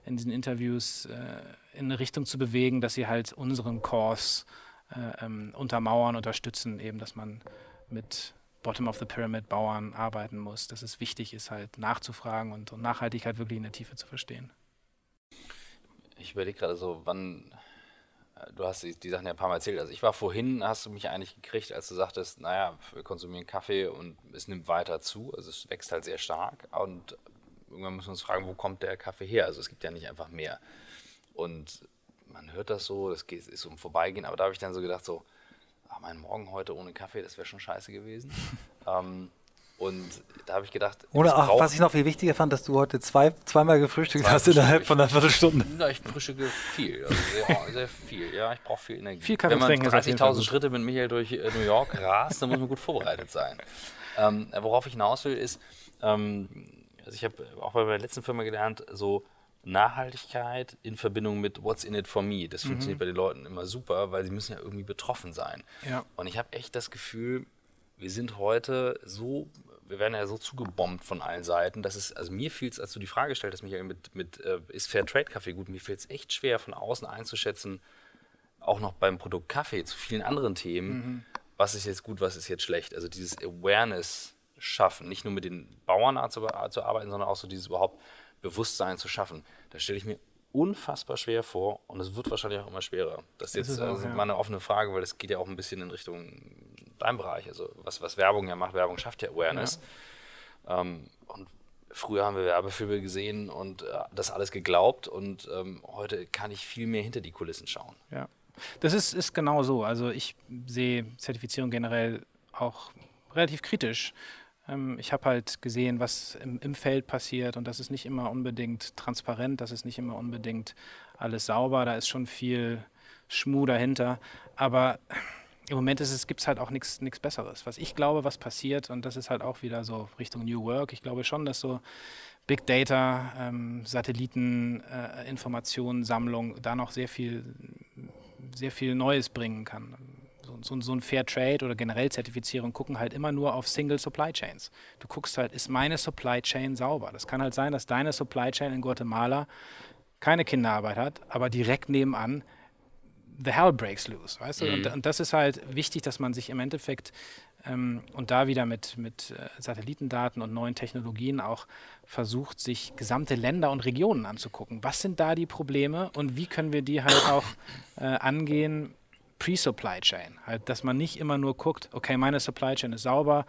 in diesen Interviews äh, in eine Richtung zu bewegen, dass sie halt unseren Kurs äh, ähm, untermauern, unterstützen, eben, dass man mit Bottom-of-the-Pyramid-Bauern arbeiten muss, dass es wichtig ist, halt nachzufragen und, und Nachhaltigkeit wirklich in der Tiefe zu verstehen. Ich überlege gerade so, wann, äh, du hast die, die, Sachen ja ein paar Mal erzählt. Also ich war vorhin, hast du mich eigentlich gekriegt, als du sagtest, naja, wir konsumieren Kaffee und es nimmt weiter zu, also es wächst halt sehr stark und irgendwann müssen wir uns fragen, wo kommt der Kaffee her? Also es gibt ja nicht einfach mehr. Und man hört das so, das ist so im Vorbeigehen, aber da habe ich dann so gedacht, so, ach, mein Morgen heute ohne Kaffee, das wäre schon scheiße gewesen. ähm, und da habe ich gedacht. Oder ach, was ich noch viel wichtiger fand, dass du heute zwei, zweimal gefrühstückt hast innerhalb von einer Viertelstunde. Ja, ich frühstücke viel, also sehr, sehr, viel. Ja, ich brauche viel Energie. Viel Kaffee Wenn man 30.000 Schritte mit Michael durch äh, New York rast, dann muss man gut vorbereitet sein. Ähm, worauf ich hinaus will, ist, ähm, also ich habe auch bei der letzten Firma gelernt, so Nachhaltigkeit in Verbindung mit What's in it for me. Das mhm. funktioniert bei den Leuten immer super, weil sie müssen ja irgendwie betroffen sein. Ja. Und ich habe echt das Gefühl, wir sind heute so, wir werden ja so zugebombt von allen Seiten, dass es, also mir fiel es, als du die Frage stelltest, Michael, mit, mit äh, ist Fair Trade Kaffee gut, mir fiel es echt schwer von außen einzuschätzen, auch noch beim Produkt Kaffee zu vielen anderen Themen, mhm. was ist jetzt gut, was ist jetzt schlecht. Also dieses Awareness schaffen, nicht nur mit den Bauern zu, zu arbeiten, sondern auch so dieses überhaupt Bewusstsein zu schaffen. Da stelle ich mir unfassbar schwer vor und es wird wahrscheinlich auch immer schwerer. Das ist jetzt also ja. mal eine offene Frage, weil es geht ja auch ein bisschen in Richtung deinem Bereich. Also was, was Werbung ja macht, Werbung schafft ja Awareness. Ja. Ähm, und früher haben wir Werbefilme gesehen und äh, das alles geglaubt und ähm, heute kann ich viel mehr hinter die Kulissen schauen. Ja, das ist, ist genau so. Also ich sehe Zertifizierung generell auch relativ kritisch. Ähm, ich habe halt gesehen, was im, im, Feld passiert und das ist nicht immer unbedingt transparent, das ist nicht immer unbedingt alles sauber, da ist schon viel Schmuh dahinter. Aber im Moment gibt es halt auch nichts Besseres. Was ich glaube, was passiert, und das ist halt auch wieder so Richtung New Work, ich glaube schon, dass so Big Data, ähm, Satelliten, äh, Informationssammlung da noch sehr viel, sehr viel Neues bringen kann so, so, ein Fair Trade oder generell Zertifizierung gucken halt immer nur auf Single Supply Chains. Du guckst halt, ist meine Supply Chain sauber? Das kann halt sein, dass deine Supply Chain in Guatemala keine Kinderarbeit hat, aber direkt nebenan the hell breaks loose, weißt du? Mhm. Und, und, das ist halt wichtig, dass man sich im Endeffekt ähm, und da wieder mit, mit äh, Satellitendaten und neuen Technologien auch versucht, sich gesamte Länder und Regionen anzugucken. Was sind da die Probleme und wie können wir die halt auch äh, angehen, Pre-Supply Chain. Halt, dass man nicht immer nur guckt, okay, meine Supply Chain ist sauber,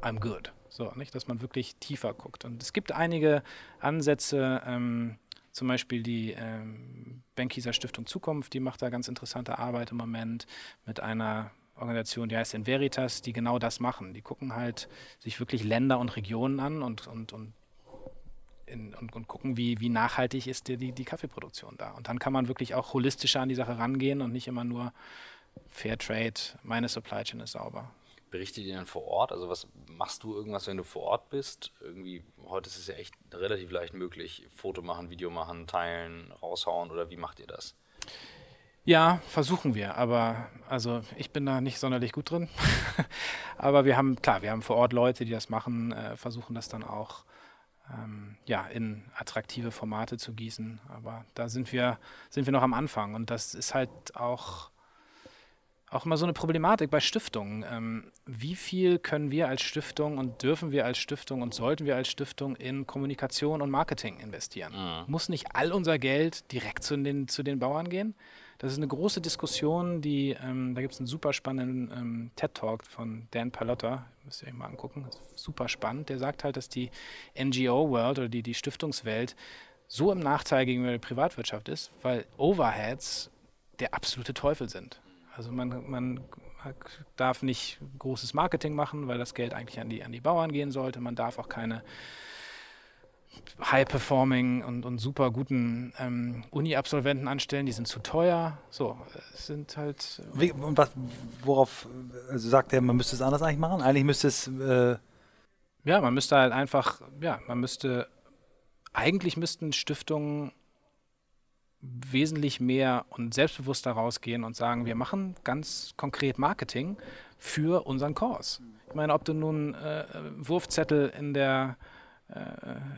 I'm good. So, nicht, dass man wirklich tiefer guckt. Und es gibt einige Ansätze, ähm, zum Beispiel die ähm, Benkieser Stiftung Zukunft, die macht da ganz interessante Arbeit im Moment mit einer Organisation, die heißt Inveritas, die genau das machen. Die gucken halt sich wirklich Länder und Regionen an und, und, und in, und, und, gucken, wie, wie nachhaltig ist die, die, die, Kaffeeproduktion da. Und dann kann man wirklich auch holistischer an die Sache rangehen und nicht immer nur Fair Trade, meine Supply Chain ist sauber. Berichtet ihr dann vor Ort? Also was machst du irgendwas, wenn du vor Ort bist? Irgendwie, heute ist es ja echt relativ leicht möglich, Foto machen, Video machen, teilen, raushauen oder wie macht ihr das? Ja, versuchen wir, aber also ich bin da nicht sonderlich gut drin. aber wir haben, klar, wir haben vor Ort Leute, die das machen, äh, versuchen das dann auch ähm, ja, in attraktive Formate zu gießen. Aber da sind wir, sind wir noch am Anfang. Und das ist halt auch, auch immer so eine Problematik bei Stiftungen. Ähm, wie viel können wir als Stiftung und dürfen wir als Stiftung und sollten wir als Stiftung in Kommunikation und Marketing investieren? Mhm. Muss nicht all unser Geld direkt zu den, zu den Bauern gehen? Das ist eine große Diskussion, die, ähm, da gibt es einen super spannenden ähm, TED-Talk von Dan Palotta, müsst ihr euch mal angucken, super spannend. Der sagt halt, dass die NGO-World oder die, die Stiftungswelt so im Nachteil gegenüber der Privatwirtschaft ist, weil Overheads der absolute Teufel sind. Also man, man darf nicht großes Marketing machen, weil das Geld eigentlich an die, an die Bauern gehen sollte. Man darf auch keine high-performing und, und super guten ähm, Uni-Absolventen anstellen, die sind zu teuer. So, es sind halt. Äh Wie, und was, worauf, also sagt er, man müsste es anders eigentlich machen? Eigentlich müsste es. Äh ja, man müsste halt einfach, ja, man müsste, eigentlich müssten Stiftungen wesentlich mehr und selbstbewusster rausgehen und sagen, wir machen ganz konkret Marketing für unseren Kurs. Ich meine, ob du nun äh, Wurfzettel in der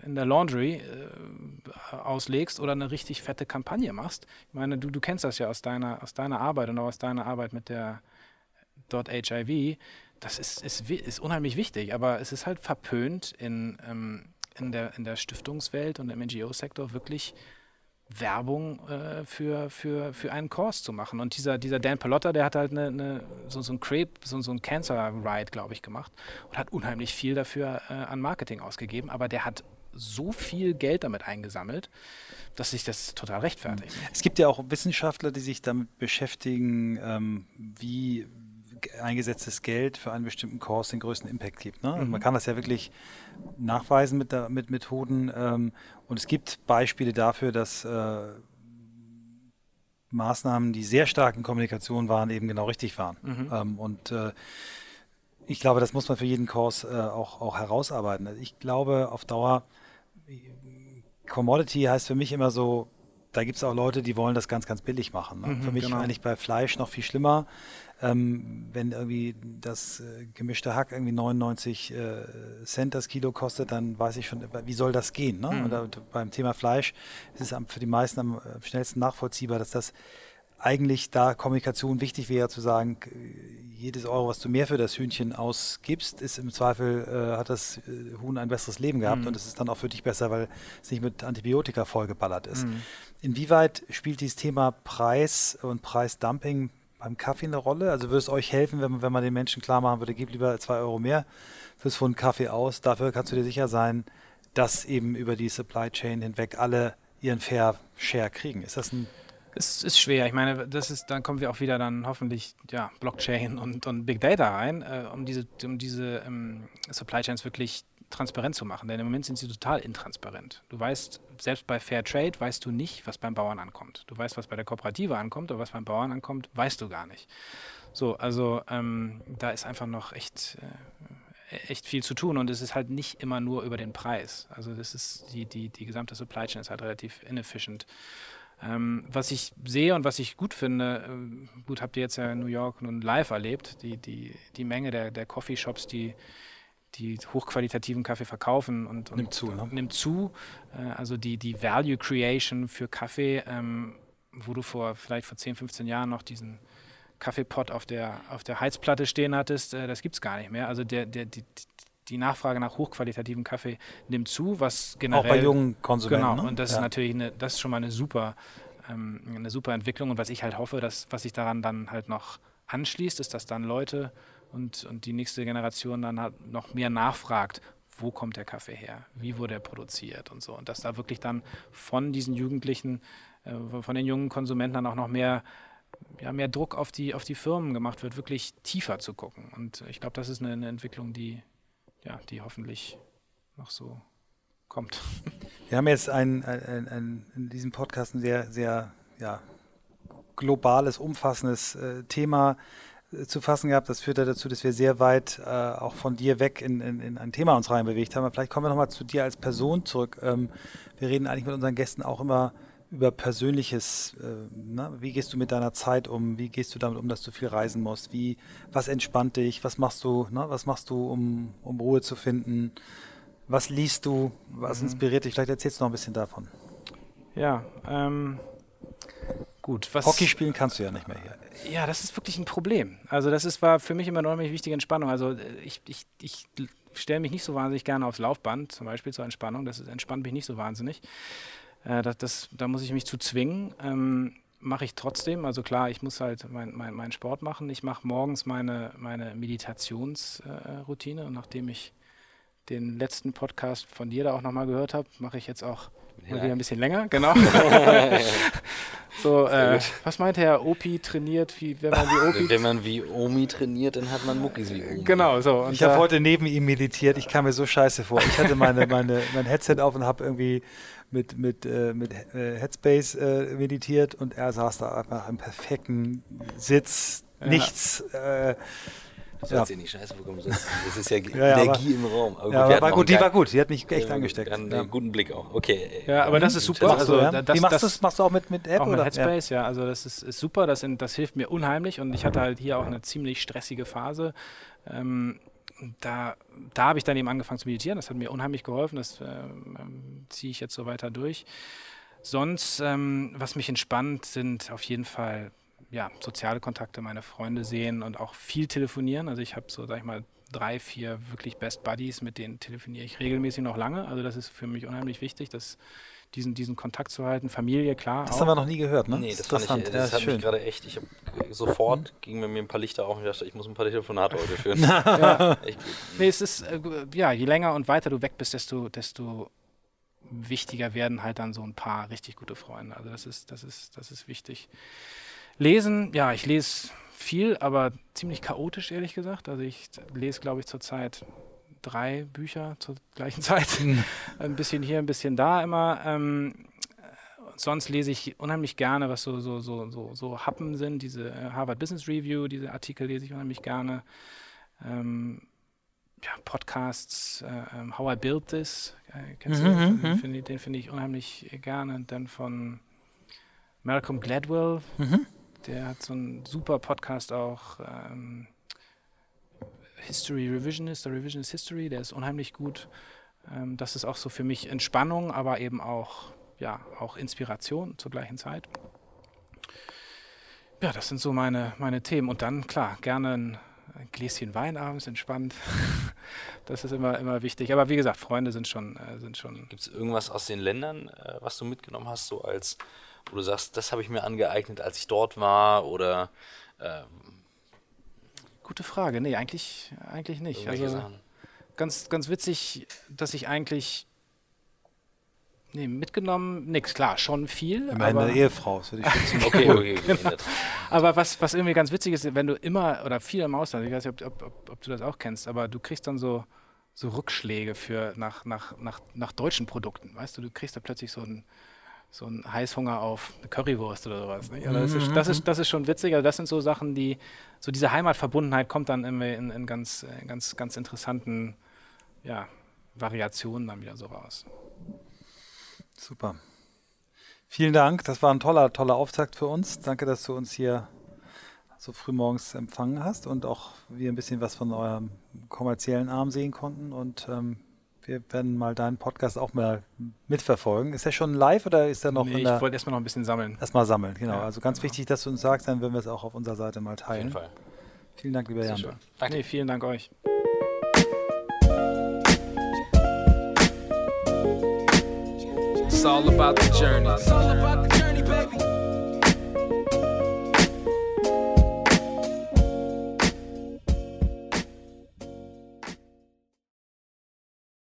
in der Laundry äh, auslegst oder eine richtig fette Kampagne machst. Ich meine, du, du kennst das ja aus deiner, aus deiner Arbeit und auch aus deiner Arbeit mit der .hiv. Das ist, ist, ist unheimlich wichtig, aber es ist halt verpönt in, ähm, in, der, in der Stiftungswelt und im NGO-Sektor wirklich Werbung äh, für, für, für einen Kurs zu machen. Und dieser, dieser Dan Palotta, der hat halt eine, eine, so, so ein Crepe, so, so ein Cancer Ride, glaube ich, gemacht und hat unheimlich viel dafür äh, an Marketing ausgegeben, aber der hat so viel Geld damit eingesammelt, dass sich das total rechtfertigt. Es gibt ja auch Wissenschaftler, die sich damit beschäftigen, ähm, wie eingesetztes Geld für einen bestimmten Kurs den größten Impact gibt. Ne? Mhm. Man kann das ja wirklich nachweisen mit, der, mit Methoden. Ähm, und es gibt Beispiele dafür, dass äh, Maßnahmen, die sehr stark in Kommunikation waren, eben genau richtig waren. Mhm. Ähm, und äh, ich glaube, das muss man für jeden Kurs äh, auch, auch herausarbeiten. Also ich glaube, auf Dauer Commodity heißt für mich immer so, da gibt es auch Leute, die wollen das ganz, ganz billig machen. Ne? Mhm, für mich genau. eigentlich bei Fleisch noch viel schlimmer. Ähm, wenn irgendwie das äh, gemischte Hack irgendwie 99 äh, Cent das Kilo kostet, dann weiß ich schon, wie soll das gehen? Ne? Mhm. Und, da- beim Thema Fleisch ist es am- für die meisten am äh, schnellsten nachvollziehbar, dass das eigentlich da Kommunikation wichtig wäre, zu sagen, jedes Euro, was du mehr für das Hühnchen ausgibst, ist im Zweifel, äh, hat das äh, Huhn ein besseres Leben gehabt Mhm. und es ist dann auch für dich besser, weil es nicht mit Antibiotika vollgeballert ist. Mhm. Inwieweit spielt dieses Thema Preis und Preisdumping beim Kaffee eine Rolle? Also würde es euch helfen, wenn, man- wenn man den Menschen klar machen würde, gib lieber zwei Euro mehr fürs Pfund Kaffee aus. Dafür kannst du dir sicher sein, dass eben über die Supply Chain hinweg alle ihren Fair Share kriegen. Ist das ein Es ist schwer. Ich meine, das ist, dann kommen wir auch wieder dann hoffentlich ja, Blockchain und, und Big Data rein, äh, um diese, um diese ähm, Supply Chains wirklich transparent zu machen. Denn im Moment sind sie total intransparent. Du weißt, selbst bei Fair Trade weißt du nicht, was beim Bauern ankommt. Du weißt, was bei der Kooperative ankommt, aber was beim Bauern ankommt, weißt du gar nicht. So, also ähm, da ist einfach noch echt, äh, echt viel zu tun und es ist halt nicht immer nur über den Preis. Also das ist die, die, die gesamte Supply Chain ist halt relativ inefficient. Ähm, was ich sehe und was ich gut finde, ähm, gut, habt ihr jetzt ja in New York nun live erlebt, die, die, die Menge der, der Coffeeshops, die, die hochqualitativen Kaffee verkaufen und, und Nimmt zu, ne? nimmt zu. Äh, also die, die Value Creation für Kaffee, ähm, wo du vor vielleicht vor 10, 15 Jahren noch diesen Kaffeepot auf der, auf der Heizplatte stehen hattest, äh, das gibt es gar nicht mehr. Also der, der, die, die Nachfrage nach hochqualitativen Kaffee nimmt zu, was generell auch bei jungen Konsumenten? Genau, ne? und das Ja. ist natürlich eine, das ist schon mal eine super, ähm, eine super Entwicklung. Und was ich halt hoffe, dass, was sich daran dann halt noch anschließt, ist, dass dann Leute und, und die nächste Generation dann halt noch mehr nachfragt, wo kommt der Kaffee her, wie wurde er produziert und so. Und dass da wirklich dann von diesen Jugendlichen, äh, von den jungen Konsumenten dann auch noch mehr ja, mehr Druck auf die, auf die Firmen gemacht wird, wirklich tiefer zu gucken. Und ich glaube, das ist eine, eine Entwicklung, die, ja, die hoffentlich noch so kommt. Wir haben jetzt ein, ein, ein, in diesem Podcast ein sehr, sehr ja, globales, umfassendes äh, Thema zu fassen gehabt. Das führt ja dazu, dass wir sehr weit äh, auch von dir weg in, in, in ein Thema uns reinbewegt haben. Aber vielleicht kommen wir nochmal zu dir als Person zurück. Ähm, wir reden eigentlich mit unseren Gästen auch immer über Persönliches. Äh, ne? Wie gehst du mit deiner Zeit um? Wie gehst du damit um, dass du viel reisen musst? Wie, was entspannt dich? Was machst du? Ne? Was machst du, um, um Ruhe zu finden? Was liest du? Was inspiriert dich? Vielleicht erzählst du noch ein bisschen davon. Ja, ähm, gut. Was, Hockey spielen kannst du ja nicht mehr hier. Ja, das ist wirklich ein Problem. Also das ist, war für mich immer eine unheimlich wichtige Entspannung. Also äh, ich, ich, ich stelle mich nicht so wahnsinnig gerne aufs Laufband, zum Beispiel zur Entspannung. Das ist, entspannt mich nicht so wahnsinnig. Äh, das, das, da muss ich mich zu zwingen. Ähm, mache ich trotzdem. Also klar, ich muss halt meinen mein, mein Sport machen. Ich mache morgens meine, meine Meditationsroutine und nachdem ich den letzten Podcast von dir da auch nochmal gehört habe, mache ich jetzt auch mal wieder ein bisschen länger. Genau. so, äh, was meint Herr Opi trainiert, wie wenn man wie Opi Wenn man wie Omi trainiert, dann hat man Muckis wie Omi. Genau, so. Und Ich habe da- heute neben ihm meditiert. Ich kam mir so scheiße vor. Ich hatte meine, meine, mein Headset auf und habe irgendwie mit, mit, äh, mit äh, Headspace äh, meditiert und er saß da einfach im perfekten Sitz. Ja. Nichts. Äh, Du Ja. sollst dir nicht scheiße vorkommen. Das ist, das ist ja, Ja, ja, Energie im Raum. Aber ja, wir aber gut, die einen war gut. Die hat mich echt angesteckt. Wir hatten Ja. einen guten Blick auch. Okay. Ja, aber das ist super. Machst du, Also, ja? das- Wie machst, das- du's? machst du auch mit, mit App? Auch mit oder? Headspace, ja. Also das ist, ist super, das, sind, das hilft mir unheimlich und ich hatte halt hier auch eine ziemlich stressige Phase. Ähm, da da habe ich dann eben angefangen zu meditieren, das hat mir unheimlich geholfen, das ähm, ähm, ziehe ich jetzt so weiter durch. Sonst, ähm, was mich entspannt, sind auf jeden Fall ja, soziale Kontakte, meine Freunde sehen und auch viel telefonieren. Also ich habe so, sag ich mal, drei, vier wirklich Best Buddies, mit denen telefoniere ich regelmäßig noch lange. Also das ist für mich unheimlich wichtig, dass diesen, diesen Kontakt zu halten. Familie, klar. Das auch. haben wir noch nie gehört, ne? Nee, das fand ich, Interessant. das ja, hat ist mich schön. gerade echt, ich habe sofort, ging bei mir ein paar Lichter auf und ich dachte, ich muss ein paar Telefonate heute führen. Ja. gut. Nee, es ist, äh, ja, je länger und weiter du weg bist, desto, desto wichtiger werden halt dann so ein paar richtig gute Freunde. Also das ist, das ist, das ist wichtig. Lesen, ja, ich lese viel, aber ziemlich chaotisch, ehrlich gesagt. Also ich lese, glaube ich, zurzeit drei Bücher zur gleichen Zeit. ein bisschen hier, ein bisschen da immer. Ähm, sonst lese ich unheimlich gerne, was so, so, so, so, so Happen sind. Diese äh, Harvard Business Review, diese Artikel lese ich unheimlich gerne. Ähm, ja, Podcasts, äh, ähm, How I Built This, äh, kennst mhm, du? Den finde ich, find ich unheimlich gerne. Dann von Malcolm Gladwell, mhm. Der hat so einen super Podcast auch. Ähm, History Revisionist, der Revisionist History, der ist unheimlich gut. Ähm, das ist auch so für mich Entspannung, aber eben auch, ja, auch Inspiration zur gleichen Zeit. Ja, das sind so meine, meine Themen. Und dann, klar, gerne ein, ein Gläschen Wein abends, entspannt. das ist immer, immer wichtig. Aber wie gesagt, Freunde sind schon. Äh, sind schon Gibt es irgendwas aus den Ländern, äh, was du mitgenommen hast, so als, wo du sagst, das habe ich mir angeeignet, als ich dort war? Oder ähm, Gute Frage. Nee, eigentlich, eigentlich nicht. Also, ganz, ganz witzig, dass ich eigentlich Nee, mitgenommen, nix, klar, schon viel. Immerhin eine Ehefrau, das würde ich schon okay, okay, genau. Aber was, was irgendwie ganz witzig ist, wenn du immer oder viel im Ausland, ich weiß nicht, ob, ob, ob, du das auch kennst, aber du kriegst dann so, so Rückschläge für nach, nach, nach, nach deutschen Produkten, weißt du, du kriegst da plötzlich so ein so Heißhunger auf eine Currywurst oder sowas. Also das, ist, das, ist, das ist schon witzig. Also das sind so Sachen, die, so diese Heimatverbundenheit kommt dann in, in, in ganz, in ganz, ganz interessanten ja, Variationen dann wieder so raus. Super. Vielen Dank. Das war ein toller, toller Auftakt für uns. Danke, dass du uns hier so früh morgens empfangen hast und auch wir ein bisschen was von eurem kommerziellen Arm sehen konnten. Und ähm, wir werden mal deinen Podcast auch mal mitverfolgen. Ist er schon live oder ist er noch nee, Ich wollte erstmal noch ein bisschen sammeln. Erstmal sammeln, genau. Ja, also ganz genau. wichtig, dass du uns sagst, dann werden wir es auch auf unserer Seite mal teilen. Auf jeden Fall. Vielen Dank, lieber Jan. Danke. Nee, vielen Dank euch. All about the journey.